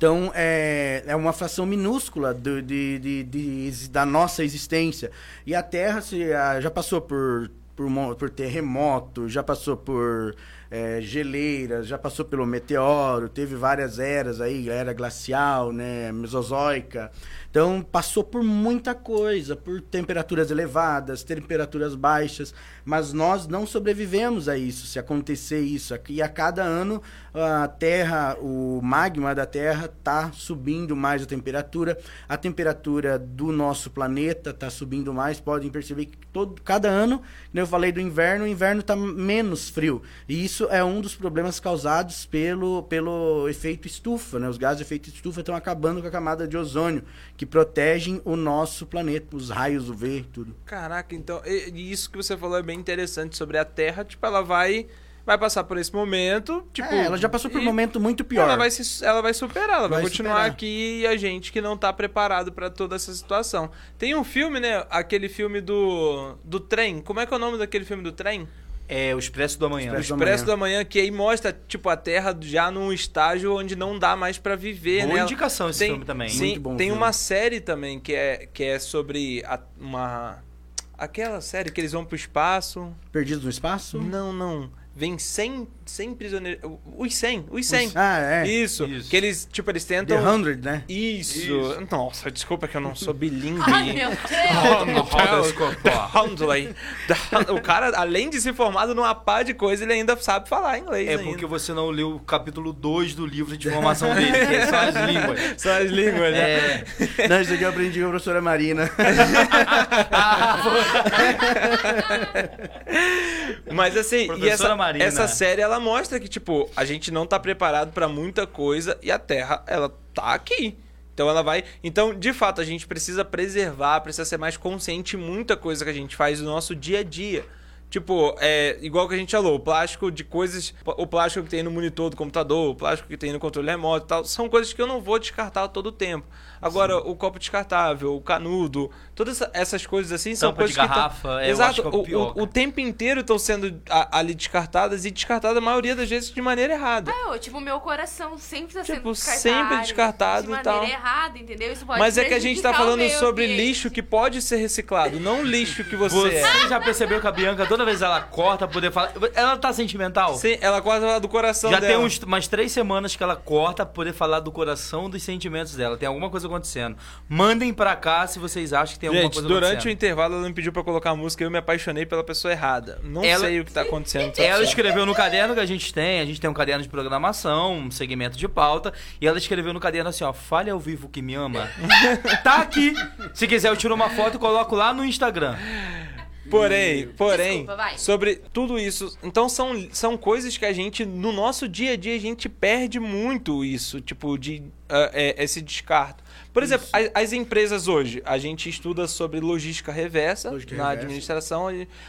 Então, é, é uma fração minúscula do- de, de- de da nossa existência. E a Terra se, já passou por, por, por terremoto, já passou por é, geleiras, já passou pelo meteoro, teve várias eras aí, era glacial, né, mesozoica. Então, passou por muita coisa, por temperaturas elevadas, temperaturas baixas, mas nós não sobrevivemos a isso, se acontecer isso. E a cada ano a Terra, o magma da Terra está subindo mais a temperatura, a temperatura do nosso planeta está subindo mais. Podem perceber que todo, cada ano, como eu falei do inverno, o inverno está menos frio. E isso é um dos problemas causados pelo, pelo efeito estufa. Né? Os gases de efeito estufa estão acabando com a camada de ozônio, que protegem o nosso planeta, os raios UV, tudo. Caraca, então, e- e isso que você falou é bem interessante sobre a Terra, tipo, ela vai vai passar por esse momento, tipo... É, ela já passou por um e momento muito pior. Ela vai, se, ela vai superar, ela vai, Vai continuar superar. aqui e a gente que não tá preparado pra toda essa situação. Tem um filme, né? Aquele filme do, do trem. Como é que é o nome daquele filme do trem? É o Expresso do Amanhã. Expresso O do Expresso Amanhã. da Manhã, que aí mostra, tipo, a Terra já num estágio onde não dá mais pra viver, Boa né? indicação esse tem, filme também. Sim, Muito bom tem filme. uma série também que é, que é sobre a- uma... Aquela série que eles vão pro espaço... Perdidos no espaço? Não, não. Vem 100, 100 prisioneiros... Os 100, os 100. Ah, é. Isso, Isso. que eles, tipo, eles The tentam... 100, né? Isso. Nossa, desculpa que eu não sou bilíngue. Ai, meu Deus. Oh. The. The- O cara, além de ser formado numa pá de coisa, ele ainda sabe falar inglês É ainda. porque você não leu o capítulo 2 do livro de formação dele, que é só as línguas. São as línguas, né? É. Não, isso aqui eu aprendi com a professora Marina. Mas assim, e Professora essa, Marina. Essa série, ela mostra que, tipo, a gente não tá preparado pra muita coisa e a Terra, ela tá aqui. Então ela vai. Então, de fato, a gente precisa preservar, precisa ser mais consciente muita coisa que a gente faz no nosso dia a dia. Tipo, é igual que a gente falou, o plástico de coisas. O plástico que tem no monitor do computador, o plástico que tem no controle remoto e tal, são coisas que eu não vou descartar todo o tempo. Agora, o copo descartável, o canudo, todas essa- essas coisas assim são Tampa de coisas que. tão- garrafa, é, eu Exato, acho que é o o, pior, o, o tempo inteiro estão sendo a- ali descartadas e descartadas a maioria das vezes de maneira errada. Ah, ô, tipo, meu coração sempre tá sendo Tipo, descartado. sempre descartado de e tal. errada, entendeu? Isso pode Mas é que a gente tá o falando sobre ambiente. lixo que pode ser reciclado, não lixo que você, Você é. já percebeu que a Bianca, toda vez ela corta, poder falar. Ela tá sentimental? Sim, ela corta lá do coração Já dela. tem uns, umas três semanas que ela corta pra poder falar do coração dos sentimentos dela. Tem alguma coisa acontecendo. Mandem pra cá se vocês acham que tem alguma Gente, coisa durante o acontecendo. intervalo ela me pediu pra colocar a música e eu me apaixonei pela pessoa errada. Não Ela- sei o que tá acontecendo. Ela escreveu no caderno que a gente tem, a gente tem um caderno de programação, um segmento de pauta, e ela escreveu no caderno assim, ó, fale ao vivo que me ama. tá aqui. Se quiser eu tiro uma foto e coloco lá no Instagram. Porém, porém, Desculpa, sobre tudo isso, então são, são coisas que a gente, no nosso dia a dia, a gente perde muito isso, tipo, de ah, é, esse descarto. Por exemplo, as, as empresas hoje, a gente estuda sobre logística reversa Logística na reversa. administração.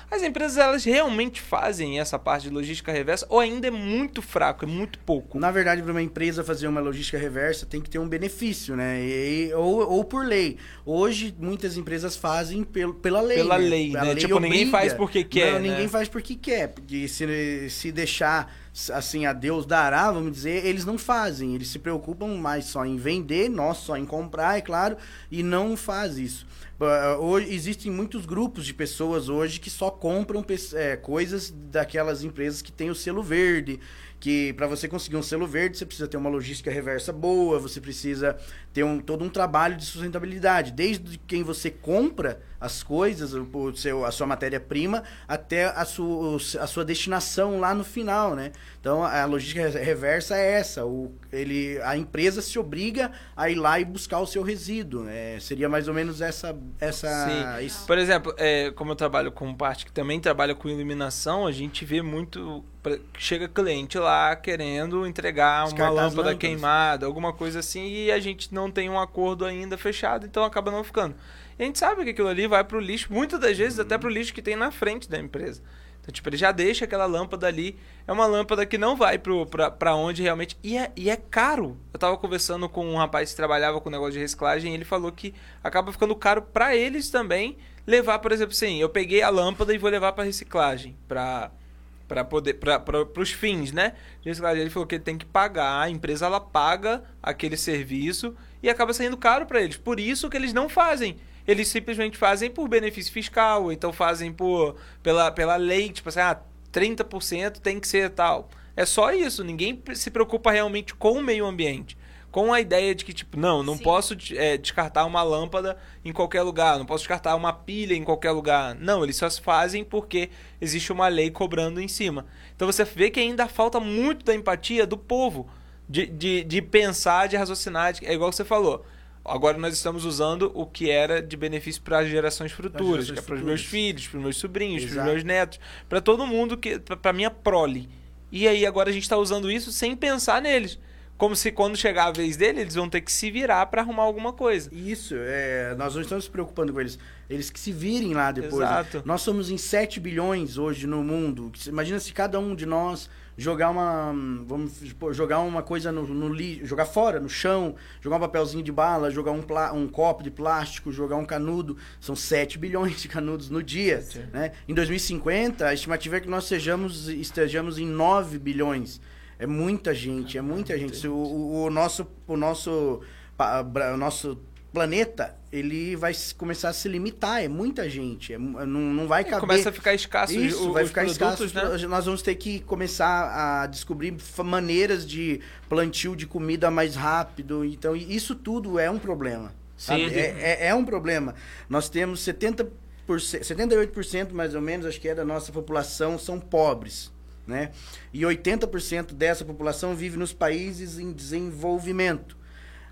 As empresas, elas realmente fazem essa parte de logística reversa ou ainda é muito fraco, é muito pouco? Na verdade, para uma empresa fazer uma logística reversa, tem que ter um benefício, né? E- ou, ou por lei. Hoje, muitas empresas fazem pelo, pela lei. Pela né? lei, né? Tipo, ninguém faz porque quer, Não, né? ninguém faz porque quer. Porque se, se deixar assim, a Deus dará, vamos dizer, eles não fazem. Eles se preocupam mais só em vender, nós só em comprar, é claro, e não faz isso. Ah, Hoje, existem muitos grupos de pessoas hoje que só compram é, coisas daquelas empresas que têm o selo verde. Que para você conseguir um selo verde, você precisa ter uma logística reversa boa, você precisa ter um, todo um trabalho de sustentabilidade. Desde quem você compra as coisas, o, seu, a sua matéria-prima, até a sua, a sua destinação lá no final, né? Então a logística reversa é essa. O, ele, a empresa se obriga a ir lá e buscar o seu resíduo. né? Seria mais ou menos essa. essa Sim. isso. Por exemplo, é, como eu trabalho com parte que também trabalha com iluminação, a gente vê muito. Chega cliente lá querendo entregar uma Descartar as lâmpada queimada, alguma coisa assim, e a gente não tem um acordo ainda fechado, então acaba não ficando. A gente sabe que aquilo ali vai pro lixo, muitas das vezes até pro lixo que tem na frente da empresa. Então, tipo, ele já deixa aquela lâmpada ali. É uma lâmpada que não vai pro, onde realmente. E é, e é caro. Eu tava conversando com um rapaz que trabalhava com negócio de reciclagem e ele falou que acaba ficando caro pra eles também levar, por exemplo, assim, eu peguei a lâmpada e vou levar pra reciclagem. Pra, pra poder. Pra, pros fins, né? De reciclagem. Ele falou que ele tem que pagar, a empresa ela paga aquele serviço e acaba saindo caro pra eles. Por isso que eles não fazem. Eles simplesmente fazem por benefício fiscal, ou então fazem por pela, pela lei, tipo assim, ah, 30% tem que ser tal. É só isso, ninguém se preocupa realmente com o meio ambiente. Com a ideia de que, tipo, não, não Sim. posso é, descartar uma lâmpada em qualquer lugar, não posso descartar uma pilha em qualquer lugar. Não, eles só fazem porque existe uma lei cobrando em cima. Então você vê que ainda falta muito da empatia do povo, de, de, de pensar, de raciocinar, de- é igual você falou. Agora nós estamos usando o que era de benefício para as gerações futuras, gerações que é para os meus filhos, para os meus sobrinhos, para os meus netos, para todo mundo que para minha prole. E aí agora a gente está usando isso sem pensar neles. como se quando chegar a vez dele, eles vão ter que se virar pra arrumar alguma coisa. Isso, é, nós não estamos se preocupando com eles. Eles que se virem lá depois. Exato. Nós somos em 7 bilhões hoje no mundo. Imagina se cada um de nós jogar uma. Vamos jogar uma coisa no, no lixo, jogar fora, no chão, jogar um papelzinho de bala, jogar um, um copo de plástico, jogar um canudo. São 7 bilhões de canudos no dia. Né? Em 2050, a estimativa é que nós sejamos, estejamos em 9 bilhões. É muita gente, é muita gente. Se O, o- o nosso, o nosso, o nosso planeta, ele vai começar a se limitar. É muita gente. É mu- não, não vai caber. Começa a ficar escasso Isso, o- vai os ficar produtos, escasso. né? Nós vamos ter que começar a descobrir maneiras de plantio de comida mais rápido. Então, isso tudo é um problema. Sim. É, é, é um problema. Nós temos 70%, 78% mais ou menos, acho que é da nossa população, são pobres. Né? E 80% dessa população vive nos países em desenvolvimento.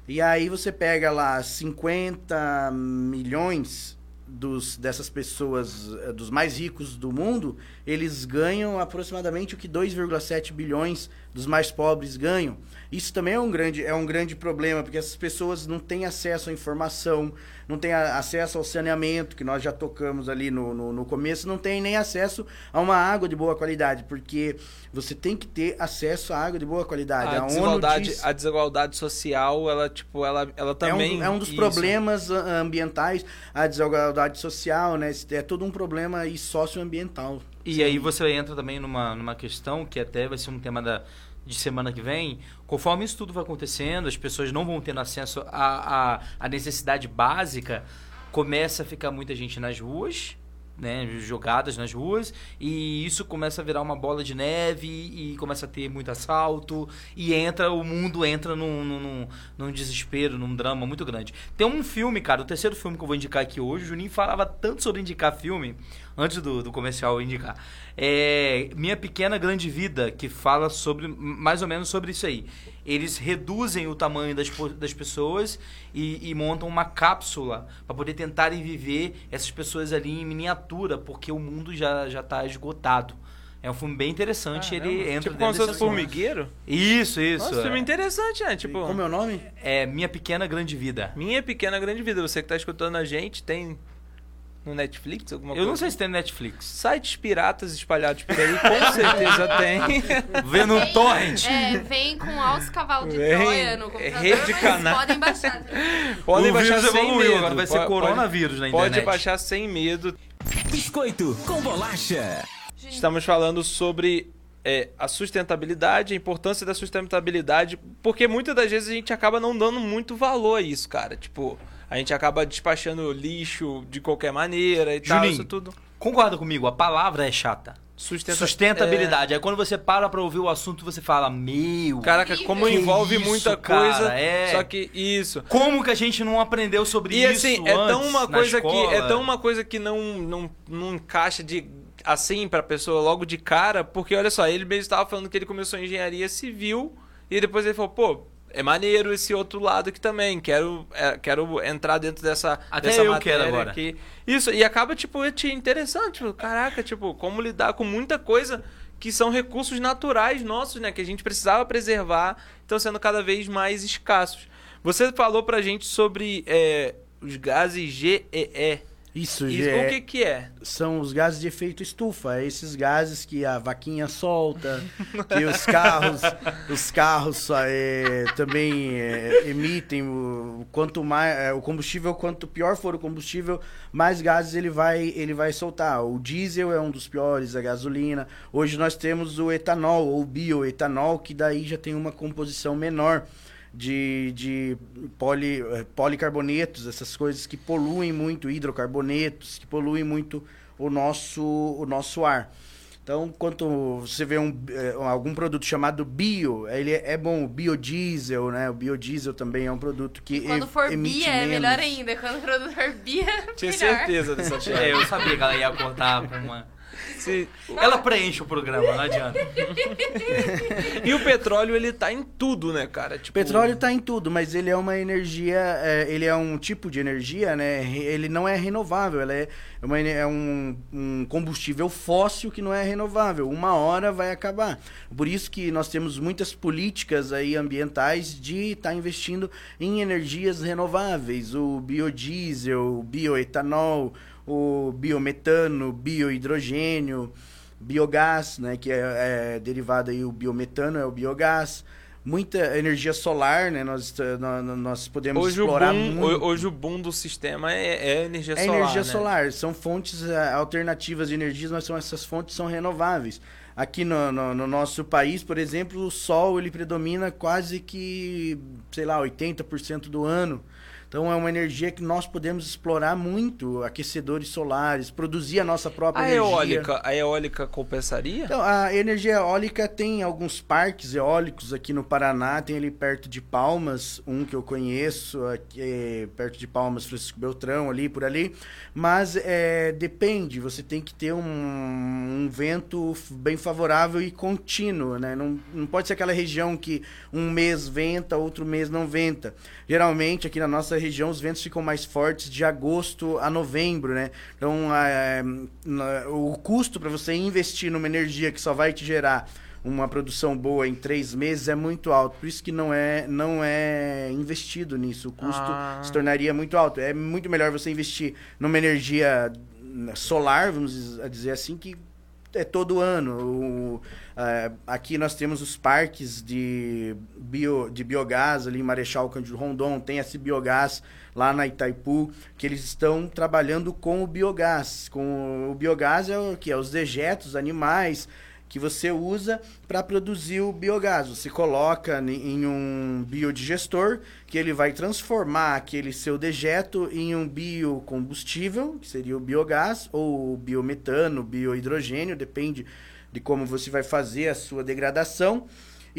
E aí você pega lá 50 milhões dos, dessas pessoas, eh, dos mais ricos do mundo, eles ganham aproximadamente o que 2,7 bilhões dos mais pobres ganham. Isso também é um grande, é um grande problema, porque essas pessoas não têm acesso à informação, não têm a- acesso ao saneamento, que nós já tocamos ali no, no, no começo, não têm nem acesso a uma água de boa qualidade, porque você tem que ter acesso à água de boa qualidade. A ONU desigualdade, diz- a desigualdade social, ela, tipo, ela, ela é também... um, é um dos Isso. problemas ambientais, a desigualdade social, né? É todo um problema aí socioambiental. E aí você entra também numa, numa questão que até vai ser um tema da, de semana que vem. Conforme isso tudo vai acontecendo, as pessoas não vão tendo acesso à à- à necessidade básica, começa a ficar muita gente nas ruas, né, jogadas nas ruas, e isso começa a virar uma bola de neve e começa a ter muito assalto, e entra, o mundo entra num, num, num- desespero, num drama muito grande. Tem um filme, cara, o terceiro filme que eu vou indicar aqui hoje, o Juninho falava tanto sobre indicar filme, antes do, do comercial indicar. É Minha Pequena Grande Vida, que fala sobre mais ou menos sobre isso aí. Eles reduzem o tamanho das, das pessoas e, e montam uma cápsula para poder tentarem viver essas pessoas ali em miniatura, porque o mundo já já está esgotado. É um filme bem interessante, ele Caramba. entra Tipo dentro desse formigueiro? Isso, isso. Nossa, filme é. interessante, né? Tipo, Como é o nome? é Minha Pequena Grande Vida. Minha Pequena Grande Vida. Você que tá escutando a gente, tem no Netflix alguma Eu coisa? não sei se tem no Netflix. Sites piratas espalhados por aí, com certeza tem. No Vem- torrent. É, vem com altos cavalos de Vem, Troia no é computador, rede canal. podem baixar. Podem o baixar vírus sem evoluiu, medo. agora vai ser Pode- coronavírus na Pode internet. baixar sem medo. Biscoito com bolacha. Estamos falando sobre é, a sustentabilidade, a importância da sustentabilidade, porque muitas das vezes a gente acaba não dando muito valor a isso, cara. Tipo, a gente acaba despachando lixo de qualquer maneira e tal, Juninho, isso tudo. Concorda comigo, a palavra é chata. Sustenta- Sustentabilidade. Aí quando você para pra ouvir o assunto, você fala, meu... É, caraca, como Que envolve isso, muita cara, coisa, é. só que isso. Como que a gente não aprendeu sobre E isso assim, é tão uma coisa que é tão uma coisa que não não, não encaixa de assim pra pessoa logo de cara, porque olha só, ele mesmo estava falando que ele começou em engenharia civil e depois ele falou, pô, é maneiro esse outro lado aqui também, quero é, quero entrar dentro dessa Até dessa eu matéria quero agora. aqui. Isso, e acaba tipo te interessante, tipo, caraca, tipo, como lidar com muita coisa que são recursos naturais nossos, né, que a gente precisava preservar, estão sendo cada vez mais escassos. Você falou pra gente sobre é, os gases GEE. Isso, Isso, Gê, o que que é? são os gases de efeito estufa. É esses gases que a vaquinha solta, que os carros, os carros é, também é, emitem. O, quanto mais é, o combustível, quanto pior for o combustível, mais gases ele vai, ele vai soltar. O diesel é um dos piores, a gasolina. Hoje nós temos o etanol ou bioetanol, que daí já tem uma composição menor de, de poli, eh, policarbonetos, essas coisas que poluem muito, hidrocarbonetos, que poluem muito o nosso, o nosso ar. Então, quando você vê um, eh, algum produto chamado bio, ele é, é bom, o biodiesel, né? O biodiesel também é um produto que Quando for emite Bia, é melhor menos. ainda. Quando o produto for Bia, é Tinha melhor. certeza dessa É, eu sabia que ela ia com uma... Se- Ela preenche o programa, não adianta. E o petróleo, ele tá em tudo, né, cara? Tipo, Petróleo está em tudo, mas ele é uma energia, é, ele é um tipo de energia, né? Ele não é renovável, ele é, uma, é um, um combustível fóssil que não é renovável. Uma hora vai acabar. Por isso que nós temos muitas políticas aí ambientais de estar investindo em energias renováveis, o biodiesel, o bioetanol, o biometano, biohidrogênio, biogás, né, que é, é derivado aí o biometano é o biogás, muita energia solar, né, nós eh, nó- nó- nós podemos Hoje o, explorar boom, muito. hoje o boom do sistema é, é energia É solar. energia né? solar, são fontes eh, alternativas de energia, mas são essas fontes são renováveis. Aqui no, no- no nosso país, por exemplo, o sol ele predomina quase que, sei lá, 80% do ano. Então é uma energia que nós podemos explorar muito, aquecedores solares, produzir a nossa própria A energia. eólica, a eólica compensaria? Então, a energia eólica tem alguns parques eólicos aqui no Paraná, tem ali perto de Palmas, um que eu conheço, aqui, é, perto de Palmas, Francisco Beltrão, ali por ali. Mas é, depende, você tem que ter um, um vento bem favorável e contínuo, né? Não, não pode ser aquela região que um mês venta, outro mês não venta. Geralmente, aqui na nossa região, os ventos ficam mais fortes de agosto a novembro, né? Então, é, na- o custo para você investir numa energia que só vai te gerar uma produção boa em três meses é muito alto. Por isso que não é, não é investido nisso. O custo Ah. se tornaria muito alto. É muito melhor você investir numa energia solar, vamos dizer assim, que é todo ano. O- eh, aqui nós temos os parques de, bio, de biogás ali em Marechal Cândido Rondon, tem esse biogás lá na Itaipu, que eles estão trabalhando com o biogás. Com o biogás é o que é os dejetos animais que você usa para produzir o biogás. Você coloca em um biodigestor que ele vai transformar aquele seu dejeto em um biocombustível, que seria o biogás, ou biometano, biohidrogênio, depende de como você vai fazer a sua degradação.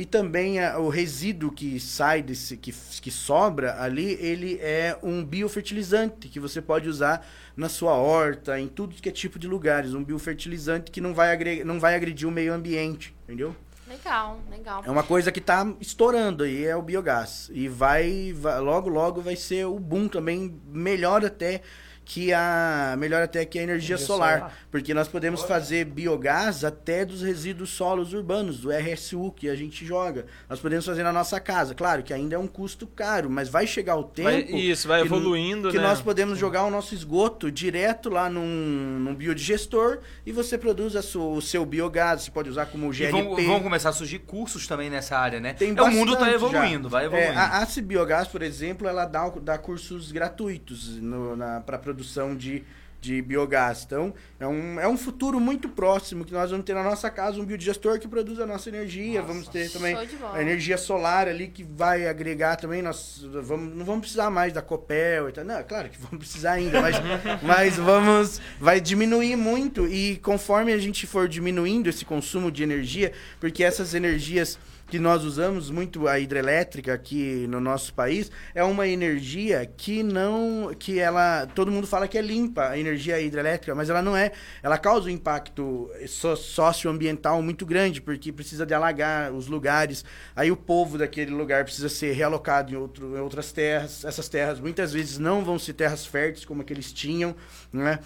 E também a- o resíduo que sai desse, que, que sobra ali, ele é um biofertilizante que você pode usar na sua horta, em tudo que é tipo de lugares. Um biofertilizante que não vai, agre- não vai agredir o meio ambiente, entendeu? Legal, legal. É uma coisa que está estourando aí, é o biogás. E vai, vai- logo, logo vai ser o boom também, melhor até que a melhor até que a energia, Energia solar, solar. porque nós podemos fazer biogás até dos resíduos solos urbanos, do RSU que a gente joga. Nós podemos fazer na nossa casa. Claro que ainda é um custo caro, mas vai chegar o tempo Vai- isso, vai que- evoluindo, que né? nós podemos jogar o nosso esgoto direto lá num, num biodigestor e você produz o seu biogás, você pode usar como E GLP. vão, vão começar a surgir cursos também nessa área, né? Tem é, o mundo tá bastante evoluindo, já. vai É, evoluindo. a, a Cibiogás, por exemplo, ela dá, dá cursos gratuitos para produção de, de biogás. Então, é um, é um futuro muito próximo que nós vamos ter na nossa casa um biodigestor que produz a nossa energia. vamos ter também a energia solar ali que vai agregar também. Nós vamos, não vamos precisar mais da Copel e tal. Não, é claro que vamos precisar ainda, mas, mas vamos. Vai diminuir muito. E conforme a gente for diminuindo esse consumo de energia, porque essas energias que nós usamos muito a hidrelétrica aqui no nosso país é uma energia que não que ela todo mundo fala que é limpa a energia hidrelétrica mas ela não é. Ela causa um impacto so- socioambiental muito grande porque precisa de alagar os lugares. Aí o povo daquele lugar precisa ser realocado em, outro, em outras terras. Essas terras muitas vezes não vão ser terras férteis como que eles tinham né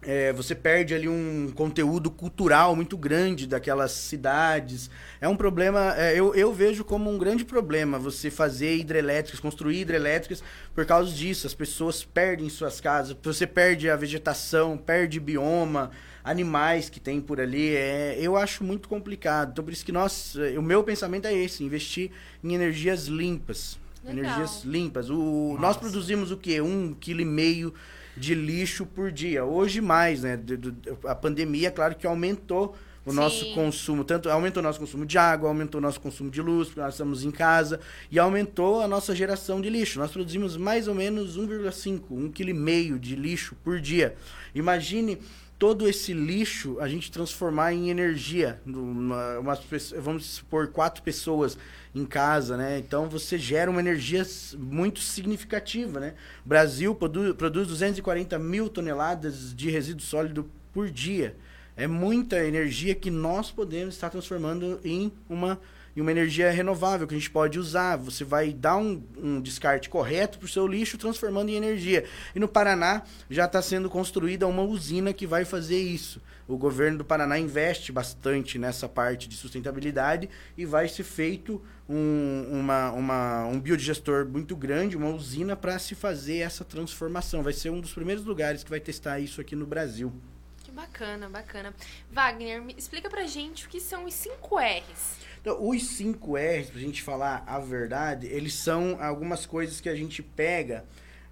é, você perde ali um conteúdo cultural muito grande daquelas cidades. É um problema, é, eu, eu vejo como um grande problema você fazer hidrelétricas, construir hidrelétricas por causa disso. As pessoas perdem suas casas, você perde a vegetação, perde bioma, animais que tem por ali. É, eu acho muito complicado. Então, por isso que nós, o meu pensamento é esse: investir em energias limpas. Legal. Energias limpas. O, nós produzimos o quê? Um quilo e meio de lixo por dia. Hoje mais, né? Do- do- A pandemia, claro que aumentou o Sim. nosso consumo, tanto aumentou o nosso consumo de água, aumentou o nosso consumo de luz, porque nós estamos em casa, e aumentou a nossa geração de lixo. Nós produzimos mais ou menos 1,5, 1,5 kg de lixo por dia. Imagine todo esse lixo a gente transformar em energia. Uma, pessoas- vamos supor quatro pessoas em casa, né? Então você gera uma energia muito significativa, né? O Brasil produ- produz 240 mil toneladas de resíduo sólido por dia. É muita energia que nós podemos estar transformando em uma, em uma energia renovável que a gente pode usar. Você vai dar um, um descarte correto para o seu lixo, transformando em energia. E no Paraná já está sendo construída uma usina que vai fazer isso. O governo do Paraná investe bastante nessa parte de sustentabilidade e vai ser feito um, uma, uma, um biodigestor muito grande, uma usina para se fazer essa transformação. Vai ser um dos primeiros lugares que vai testar isso aqui no Brasil. Bacana, bacana. Wagner, explica pra gente o que são os 5 R's. Então, os 5 R's, pra gente falar a verdade, eles são algumas coisas que a gente pega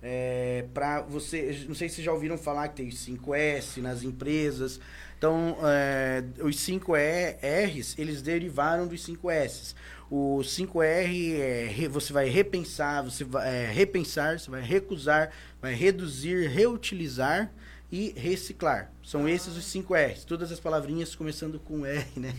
é, para você. Não sei se já ouviram falar que tem os 5S nas empresas. Então, é, os 5 R's, eles derivaram dos 5 S's. O 5R é você vai repensar, você vai é, repensar, você vai recusar, vai reduzir, reutilizar e reciclar. São esses os 5 R's. Todas as palavrinhas começando com R, né?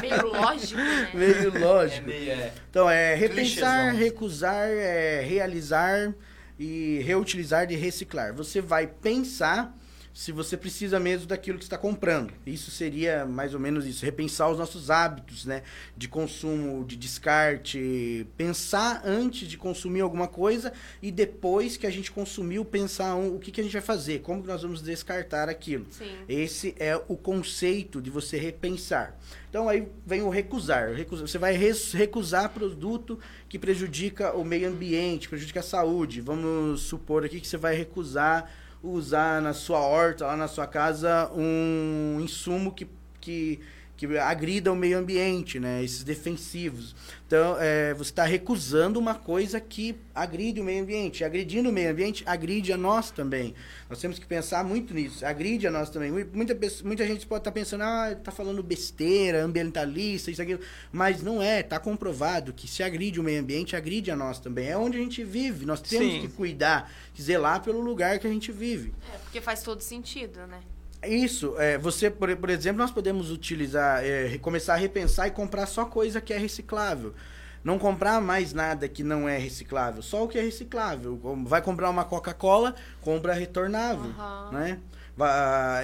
Meio lógico, né? Meio lógico. É meio, é. Então, é repensar, Clichêzão. recusar, é, realizar e reutilizar e reciclar. Você vai pensar se você precisa mesmo daquilo que está comprando. Isso seria mais ou menos isso, repensar os nossos hábitos, né, de consumo, de descarte, pensar antes de consumir alguma coisa e depois que a gente consumiu, pensar um, o que, que a gente vai fazer, como que nós vamos descartar aquilo. Sim. Esse é o conceito de você repensar. Então aí vem o recusar. Recusa- Você vai recusar produto que prejudica o meio ambiente, prejudica a saúde. Vamos supor aqui que você vai recusar usar na sua horta, lá na sua casa, um insumo que, que, que agrida o meio ambiente, né? Esses defensivos. Então, é, você está recusando uma coisa que agride o meio ambiente. Agredindo o meio ambiente, agride a nós também. Nós temos que pensar muito nisso. Agride a nós também. Mui- Muita, muita gente pode estar pensando, ah, tá falando besteira, ambientalista, isso, aquilo. Mas não é. Está comprovado que se agride o meio ambiente, agride a nós também. É onde a gente vive. Nós temos Sim. que cuidar, zelar pelo lugar que a gente vive. É, porque faz todo sentido, né? Isso, é, você, por, por exemplo, nós podemos utilizar, é, começar a repensar e comprar só coisa que é reciclável. Não comprar mais nada que não é reciclável, só o que é reciclável. Vai comprar uma Coca-Cola, compra retornável, Aham. né?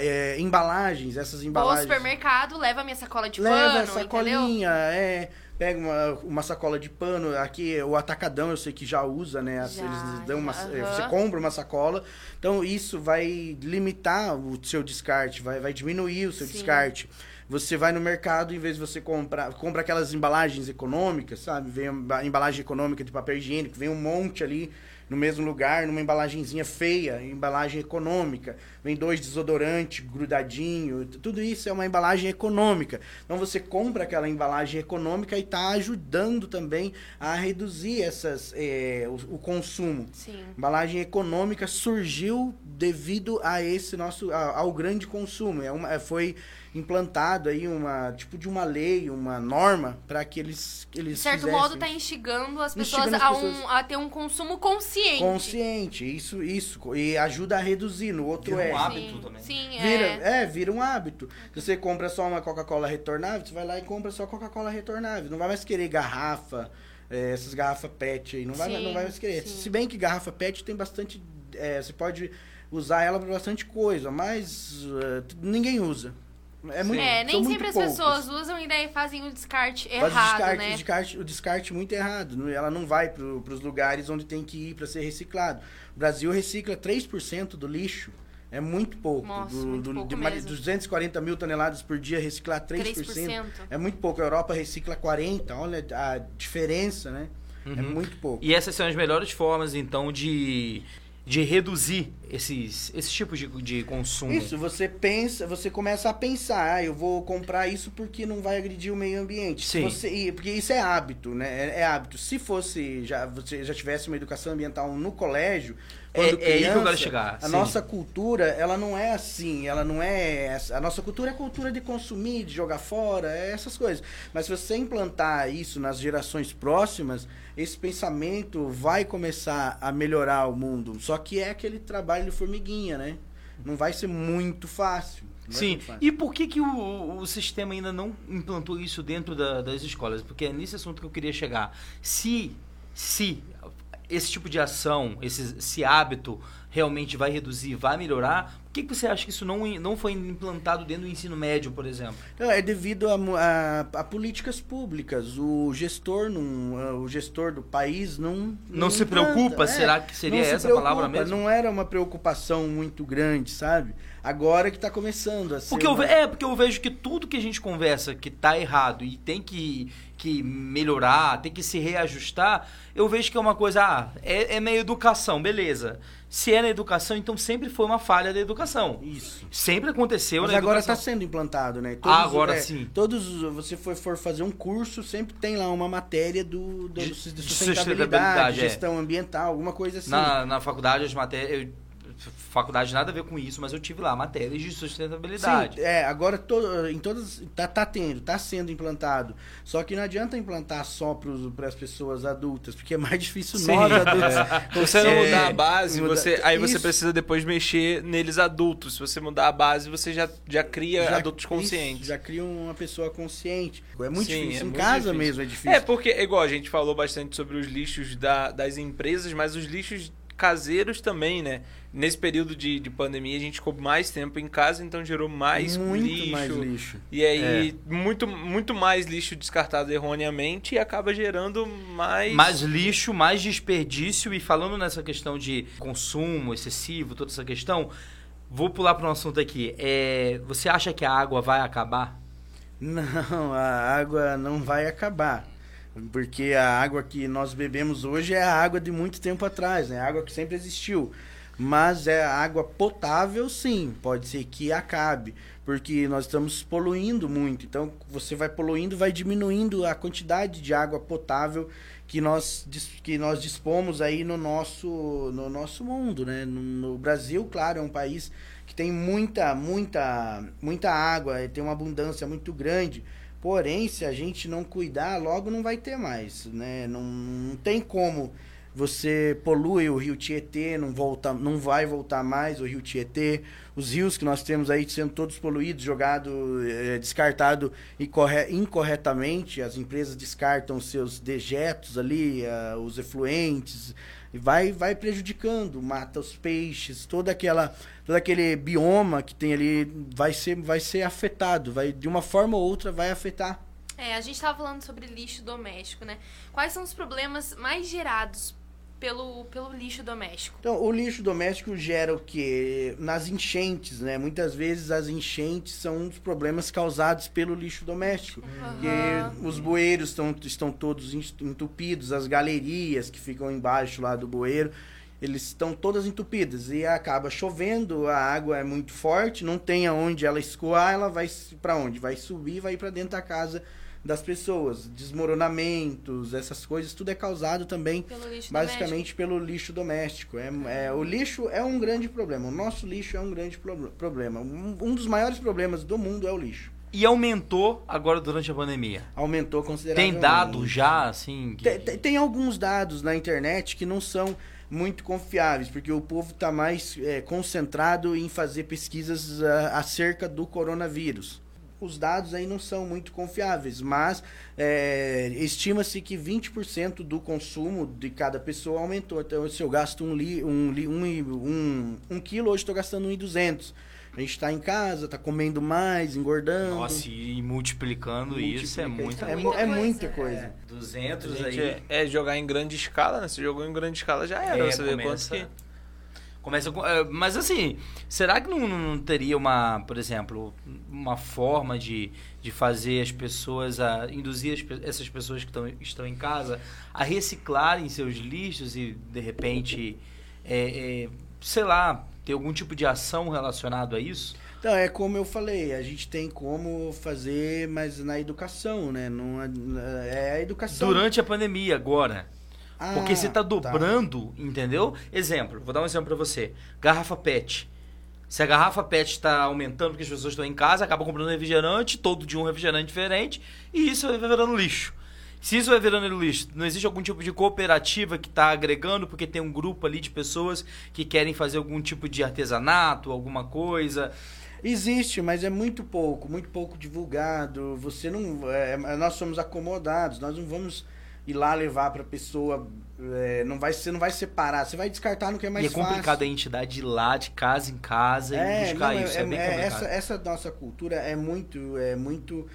É, embalagens, essas Vou ao embalagens. supermercado, leva minha sacola de Leva pano, a entendeu? sacolinha, é, pega uma, uma sacola de pano. Aqui, o Atacadão, eu sei que já usa, né? As- Já, Eles dão uma, aham. Você compra uma sacola. Então, isso vai limitar o seu descarte, vai, vai diminuir o seu Sim. descarte. Você vai no mercado, em vez de você comprar, compra aquelas embalagens econômicas, sabe? Vem a embalagem econômica de papel higiênico, vem um monte ali no mesmo lugar, numa embalagenzinha feia, embalagem econômica. Vem dois desodorantes grudadinho, tudo isso é uma embalagem econômica. Então você compra aquela embalagem econômica e está ajudando também a reduzir essas, eh, o, o consumo. Sim. Embalagem econômica surgiu devido a esse nosso a- ao grande consumo. É uma, é- foi implantado aí uma tipo de uma lei, uma norma para que eles que De eles certo fizessem modo, tá instigando as pessoas, Instigando as a, pessoas. um- a ter um consumo consciente. consciente, isso isso e ajuda a reduzir. No outro Vira é um hábito Sim, também. Sim, Vira, é. é, vira um hábito. Se você compra só uma Coca-Cola retornável, você vai lá e compra só Coca-Cola retornável. Não vai mais querer garrafa, é, essas garrafas PET aí. Não vai, Sim, não vai mais querer. sim. Se bem que garrafa PET tem bastante. é, você pode usar ela para bastante coisa, mas é, t- ninguém usa. É, muito, É, nem muito sempre as poucos. pessoas usam e daí fazem o descarte Faz errado, o descarte, né? o descarte, o descarte muito errado. Ela não vai para os lugares onde tem que ir para ser reciclado. O Brasil recicla 3% do lixo. É muito pouco. Nossa, do, muito do- pouco de mesmo. 240 mil toneladas por dia, reciclar 3%. 3%. É muito pouco. A Europa recicla 40%. Olha a diferença, né? É Uhum. muito pouco. E essas são as melhores formas, então, de, de reduzir esses, esses tipos de, de consumo. Isso, você pensa, você começa a pensar, ah, eu vou comprar isso porque não vai agredir o meio ambiente. Sim. Você, porque isso é hábito, né? É, é hábito. Se fosse, já, você já tivesse uma educação ambiental no colégio, quando É- é aí que eu quero criança, chegar, A sim. nossa cultura, ela não é assim, ela não é essa. A nossa cultura é cultura de consumir, de jogar fora, é essas coisas. Mas se você implantar isso nas gerações próximas, esse pensamento vai começar a melhorar o mundo. Só que é aquele trabalho de formiguinha, né? Não vai ser muito fácil. Sim. E por que, que o, o sistema ainda não implantou isso dentro da- das escolas? Porque é nesse assunto que eu queria chegar. Se, se esse tipo de ação, esse, esse hábito realmente vai reduzir, vai melhorar, que, que você acha que isso não, não foi implantado dentro do ensino médio, por exemplo? Não, é devido a, a- a políticas públicas. O gestor, não, ah, o gestor do país não. Não se implanta, preocupa? é. Será que seria Não se essa a palavra mesmo? Não era uma preocupação muito grande, sabe? Agora que tá começando a ser. Porque eu, uma- é, porque eu vejo que tudo que a gente conversa que tá errado e tem que, que melhorar, tem que se reajustar, eu vejo que é uma coisa, ah, é, é na educação, beleza. Se é na educação, então sempre foi uma falha da educação. Isso. Sempre aconteceu Mas na agora está sendo implantado, né? Ah, agora é, sim. Todos, os- você for, for fazer um curso, sempre tem lá uma matéria do, do, De- de de sustentabilidade, sustentabilidade, é. gestão ambiental, alguma coisa assim. Na, na faculdade, as matérias. Faculdade nada a ver com isso, mas eu tive lá matérias de sustentabilidade. Sim, é, agora to, em todas tá, tá tendo, tá sendo implantado. Só que não adianta implantar só para as pessoas adultas, porque é mais difícil Sim. nós adultos. Se você não É, mudar a base, muda- você, aí você Isso. precisa depois mexer neles adultos. Se você mudar a base, você já, já cria Já- adultos isso, conscientes. já cria uma pessoa consciente. É muito Sim, difícil. é em muito casa difícil. mesmo é difícil. É, porque, igual, a gente falou bastante sobre os lixos da- das empresas, mas os lixos caseiros também, né? Nesse período de, de pandemia, a gente ficou mais tempo em casa, então gerou mais muito lixo. mais lixo. E aí, É. muito, muito mais lixo descartado erroneamente e acaba gerando mais... Mais lixo, mais desperdício. E falando nessa questão de consumo excessivo, toda essa questão, vou pular para um assunto aqui. É, você acha que a água vai acabar? Não, a água não vai acabar. Porque a água que nós bebemos hoje é a água de muito tempo atrás, né? A água que sempre existiu. Mas é água potável, sim. Pode ser que acabe. Porque nós estamos poluindo muito. Então, você vai poluindo, vai diminuindo a quantidade de água potável que nós, que nós dispomos aí no nosso, no nosso mundo, né? No, no Brasil, claro, é um país que tem muita, muita, muita água, tem uma abundância muito grande. Porém, se a gente não cuidar, logo não vai ter mais, né? Não, não tem como você polui o rio Tietê, não volta, não vai voltar mais o rio Tietê. Os rios que nós temos aí sendo todos poluídos, jogado, eh, descartado incorre- incorretamente, as empresas descartam seus dejetos ali, ah, os efluentes, e vai vai prejudicando, mata os peixes, toda aquela todo aquele bioma que tem ali vai ser vai ser afetado, vai de uma forma ou outra vai afetar. É, a gente tava falando sobre lixo doméstico, né? Quais são os problemas mais gerados pelo, pelo lixo doméstico? Então, o lixo doméstico gera o quê? Nas enchentes, né? Muitas vezes as enchentes são dos problemas causados pelo lixo doméstico. Porque os bueiros estão, estão todos entupidos, as galerias que ficam embaixo lá do bueiro, eles estão todas entupidas e acaba chovendo, a água é muito forte, não tem aonde ela escoar, ela vai para onde? Vai subir, vai para dentro da casa das pessoas, desmoronamentos, essas coisas, tudo é causado também Pelo lixo basicamente pelo lixo doméstico. É, é, o lixo é um grande problema. O nosso lixo é um grande pro- problema. Um, um dos maiores problemas do mundo é o lixo. E aumentou agora durante a pandemia. Aumentou consideravelmente. Tem dado já, assim? que- Tem, tem- alguns dados na internet que não são muito confiáveis, porque o povo está mais é, concentrado em fazer pesquisas ah, acerca do coronavírus. Os dados aí não são muito confiáveis, mas é, estima-se que 20% do consumo de cada pessoa aumentou. Então, se eu gasto um, li, um, li, um, um, um quilo, hoje estou gastando 1,200. A gente está em casa, está comendo mais, engordando. Nossa, e multiplicando isso é muita é, mu- é coisa. muita coisa. É, 200 Gente, aí. é, é jogar em grande escala, né? Se jogou em grande escala já era. É, você vê quantos começa- que... Começa com, é, mas assim, será que não, não teria uma, por exemplo, uma forma de, de fazer as pessoas, a, induzir as essas pessoas que tão, estão em casa a reciclarem seus lixos e, de repente, é, é, sei lá, ter algum tipo de ação relacionado a isso? Então, é como eu falei, a gente tem como fazer, mas na educação, né? Não, é a educação. Durante a pandemia, agora. Ah, Porque você tá tá. dobrando, entendeu? Exemplo, vou dar um exemplo pra você. Garrafa PET. Se a garrafa PET está aumentando porque as pessoas estão em casa, acaba comprando refrigerante, todo dia um refrigerante diferente, e isso vai virando lixo. Se isso vai virando lixo, não existe algum tipo de cooperativa que está agregando porque tem um grupo ali de pessoas que querem fazer algum tipo de artesanato, alguma coisa. Existe, mas é muito pouco, muito pouco divulgado. Você não. é, nós somos acomodados, nós não vamos ir lá levar pra pessoa. é, não vai, você não vai separar, você vai descartar no que é mais e é complicado fácil. a entidade ir lá de casa em casa e buscar não, isso. É, bem é, complicado. essa, essa nossa cultura é muito, é muito,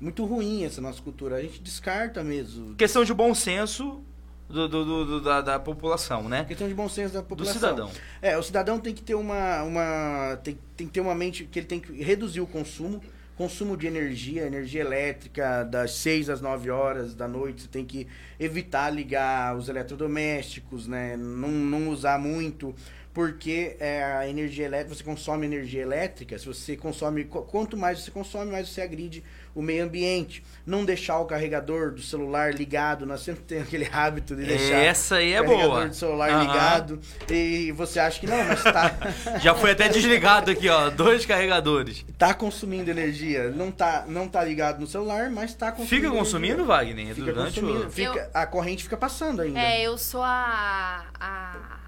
muito ruim essa nossa cultura. A gente descarta mesmo. Questão de bom senso do, do- do- do- da, da população, né? Questão de bom senso da Do população. cidadão. É, o cidadão tem que ter uma, uma tem, tem que ter uma mente que ele tem que reduzir o consumo, consumo de energia, energia elétrica das 6 às 9 horas da noite, você tem que evitar ligar os eletrodomésticos, né? Não, não usar muito, porque é, a energia elétrica, você consome energia elétrica, se você consome, qu- quanto mais você consome, mais você agride o meio ambiente. Não deixar o carregador do celular ligado, nós sempre temos aquele hábito de deixar Essa aí é carregador boa. do celular Aham. ligado e você acha que não, mas tá, Já foi até desligado aqui, ó. Dois carregadores. tá consumindo energia. Não tá, não tá ligado no celular, mas tá consumindo. Fica consumindo, energia. Wagner? Fica durante consumindo. o. Fica, A corrente fica passando ainda. É, eu sou a, a,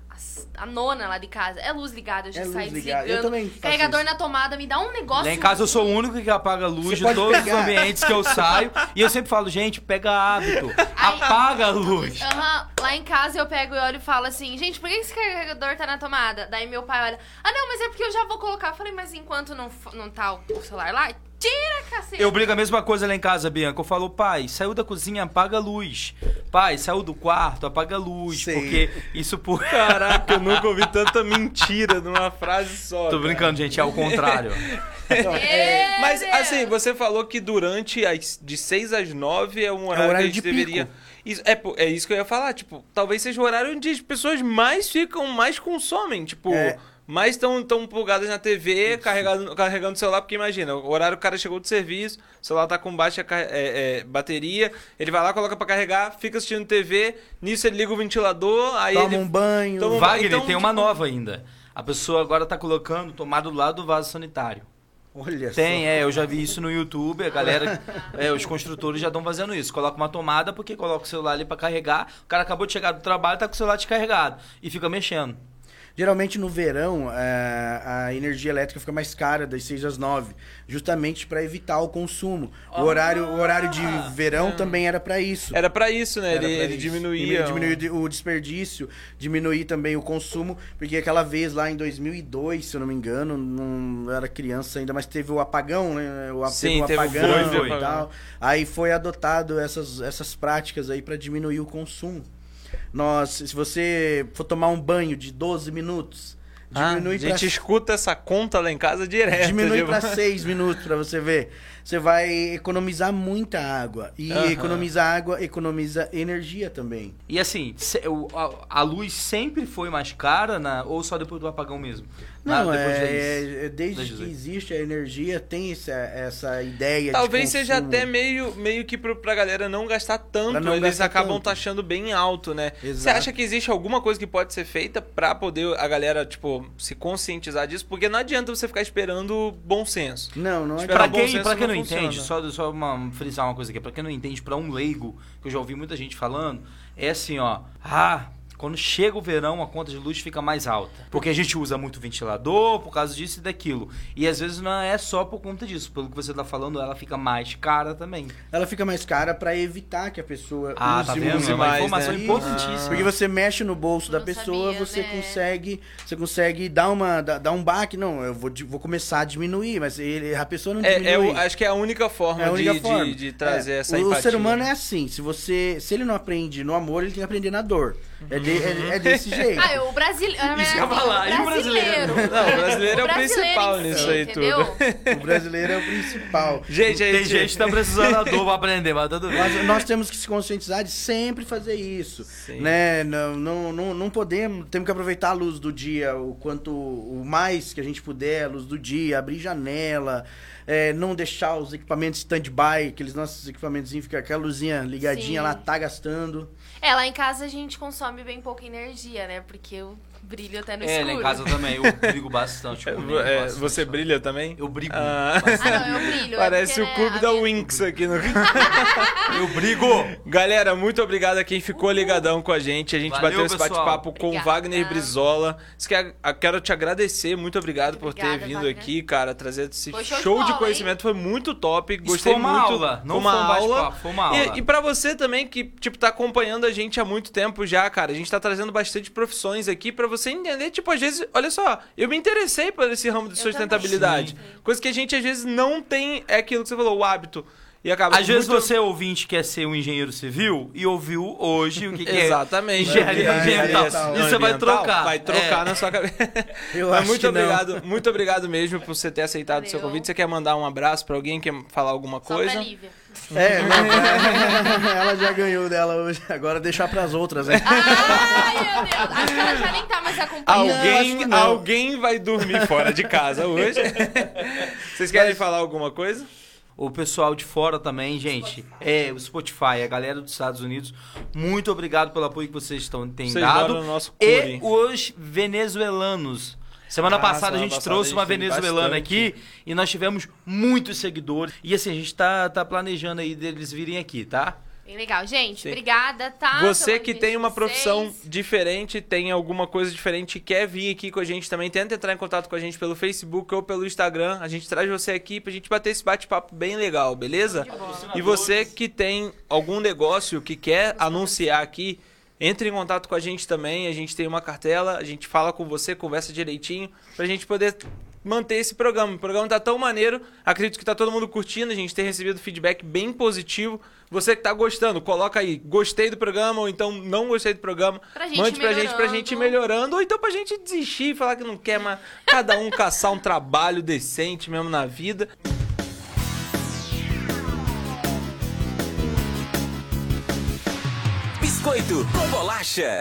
a nona lá de casa. É luz ligada, eu já É saio ligada. desligando. Eu também faço Carregador isso. na tomada me dá um negócio. Lá em casa eu sou o único que apaga a luz Você de todos os pegar. ambientes que eu saio. E eu sempre falo, gente, pega hábito. Apaga a luz. Lá em casa eu pego e olho e falo assim, gente, por que esse carregador tá na tomada? Daí meu pai olha, ah não, mas é porque eu já vou colocar. Eu falei, mas enquanto não, não tá o o celular lá, tira, cacete. Eu brigo a mesma coisa lá em casa, Bianca. Eu falo, pai, saiu da cozinha, apaga a luz. Pai, saiu do quarto, apaga a luz. Sei. Porque isso por. Caraca, eu nunca ouvi tanta mentira numa frase só. Tô cara. brincando, gente, é o contrário. Então, é, Meu Mas assim, você falou que durante as de 6 às 9 é um horário, horário que a gente de pico. deveria. Isso, é, é isso que eu ia falar, tipo, talvez seja o horário onde as pessoas mais ficam, mais consomem, tipo, É. mais estão tão plugadas na TV, carregando, carregando o celular, porque imagina, o horário o cara chegou do serviço, o celular tá com baixa é, é, bateria, ele vai lá, coloca pra carregar, fica assistindo TV, nisso ele liga o ventilador, aí toma ele um banho. Toma um Wagner, então, tem uma tipo- nova ainda. A pessoa agora tá colocando tomado do lado do vaso sanitário. Olha Tem, só. é, eu já vi isso no YouTube, a galera, é, os construtores já estão fazendo isso. Coloca uma tomada porque coloca o celular ali pra carregar, o cara acabou de chegar do trabalho, tá com o celular descarregado e fica mexendo. Geralmente no verão é, a energia elétrica fica mais cara das 6 às 9, justamente para evitar o consumo. O horário, o horário de verão também era para isso. Era pra isso, né? Era ele ele isso. diminuía. Diminuir o desperdício, diminuir também o consumo, porque aquela vez lá em 2002, se eu não me engano, não era criança ainda, mas teve o apagão, né? O, Sim, teve o apagão foi, e tal. Aí foi adotado essas, essas práticas aí para diminuir o consumo. Nós, se você for tomar um banho de 12 minutos, Ah, diminui a gente pra escuta essa conta lá em casa direto. Diminui para 6 minutos para você ver. Você vai economizar muita água. E economizar água economiza energia também. E assim, a, luz sempre foi mais cara na, ou só depois do apagão mesmo? Não, Ah, é, desde que 18. existe a energia, tem essa, essa ideia Talvez de seja até meio, meio que pro, pra galera não gastar tanto, não eles gastar acabam tanto. taxando bem alto, né? Você Exato. acha que existe alguma coisa que pode ser feita pra poder a galera, tipo, se conscientizar disso? Porque não adianta você ficar esperando bom senso. Não, não é Espera Pra quem, pra quem não. Entende, só, só uma, frisar uma coisa aqui, pra quem não entende, pra um leigo, que eu já ouvi muita gente falando, é assim, ó, ah, quando chega o verão a conta de luz fica mais alta. Porque a gente usa muito ventilador, por causa disso e daquilo. E às vezes não é só por conta disso, pelo que você tá falando, ela fica mais cara também. Ela fica mais cara pra evitar que a pessoa Ah, use tá vendo? É uma mais, informação né? importantíssima. Porque você mexe no bolso da pessoa, sabia, você né? consegue, você consegue dar uma dar, dar um baque, não, eu vou, vou começar a diminuir, mas ele, a pessoa não É, diminui. é o- acho que é a única forma, É a única de, forma. de, de trazer É, essa o, empatia. o ser humano é assim, se você se ele não aprende no amor, ele tem que aprender na dor. É, de- é- é desse jeito. Ah, o brasileiro. Isso que eu ia falar, e o brasileiro? Não, o brasileiro é o principal nisso aí entendeu? O brasileiro é o principal. Gente, Tem gente que tá precisando da pra aprender, mas tudo bem. Mas nós temos que se conscientizar de sempre fazer isso, Sim. né? Não, não, não, não podemos, temos que aproveitar a luz do dia o quanto o mais que a gente puder, a luz do dia, abrir janela, é, não deixar os equipamentos stand-by, aqueles nossos equipamentos fica aquela luzinha ligadinha Sim. lá tá gastando. É, lá em casa a gente consome bem pouca energia, né? Porque eu Brilho até no É, escuro. lá em casa também. Eu brigo bastante. É, bastante. você brilha também? Eu brigo. Ah. Ah, não, eu brilho. é Parece porque, o né, clube a da minha- Winx aqui no Eu brigo! Galera, muito obrigado a quem ficou ligadão com a gente. A gente Valeu, bateu esse bate-papo com o. Wagner Brizola. Quero te agradecer, muito obrigado por ter Obrigada, vindo Wagner. aqui, cara, trazer esse show, show de de bola, conhecimento. Foi muito top. Gostei foi uma muito. aula, não foi uma foi um aula. foi uma aula. E, e pra você também que, tipo, tá acompanhando a gente há muito tempo já, cara. A gente tá trazendo bastante profissões aqui pra você entender, tipo, às vezes, olha só, eu me interessei por esse ramo de Eu sustentabilidade. também. Coisa que a gente às vezes não tem, é aquilo que você falou, o hábito. E acaba Às vezes muito- você, ouvinte, quer ser um engenheiro civil e ouviu hoje o que, que é Exatamente. engenharia Ambiental. ambiental. E você vai trocar. Vai trocar É. na sua cabeça. Eu Mas acho muito que não. obrigado, muito obrigado mesmo por você ter aceitado o seu convite. Você quer mandar um abraço pra alguém? Quer falar alguma Só coisa? pra Lívia. É, não, ela já ganhou dela hoje. Agora deixar pras outras, né? Ai, meu Deus. Acho que ela já nem tá mais acompanhando. Alguém, não. alguém vai dormir fora de casa hoje. Vocês querem falar alguma coisa? O pessoal de fora também, gente. É, o Spotify, a galera dos Estados Unidos. Muito obrigado pelo apoio que vocês estão, têm Vocês dado. no nosso E os venezuelanos. Semana Ah, passada a semana gente passada trouxe a uma gente teve venezuelana bastante. aqui e nós tivemos muitos seguidores. E assim, a gente tá, tá planejando aí deles virem aqui, tá? Bem legal. Gente, Sim. obrigada, tá? Você que tem uma vocês. profissão diferente, tem alguma coisa diferente e quer vir aqui com a gente também, tenta entrar em contato com a gente pelo Facebook ou pelo Instagram. A gente traz você aqui pra gente bater esse bate-papo bem legal, beleza? E você que tem algum negócio que quer anunciar aqui, entre em contato com a gente também. A gente tem uma cartela, a gente fala com você, conversa direitinho, pra gente poder manter esse programa. O programa tá tão maneiro, acredito que tá todo mundo curtindo, a gente tem recebido feedback bem positivo. Você que tá gostando, coloca aí, gostei do programa, ou então não gostei do programa. Pra gente Mande pra gente, pra gente ir melhorando, ou então pra gente desistir e falar que não quer mais. Cada um caçar um trabalho decente mesmo na vida. Biscoito com bolacha.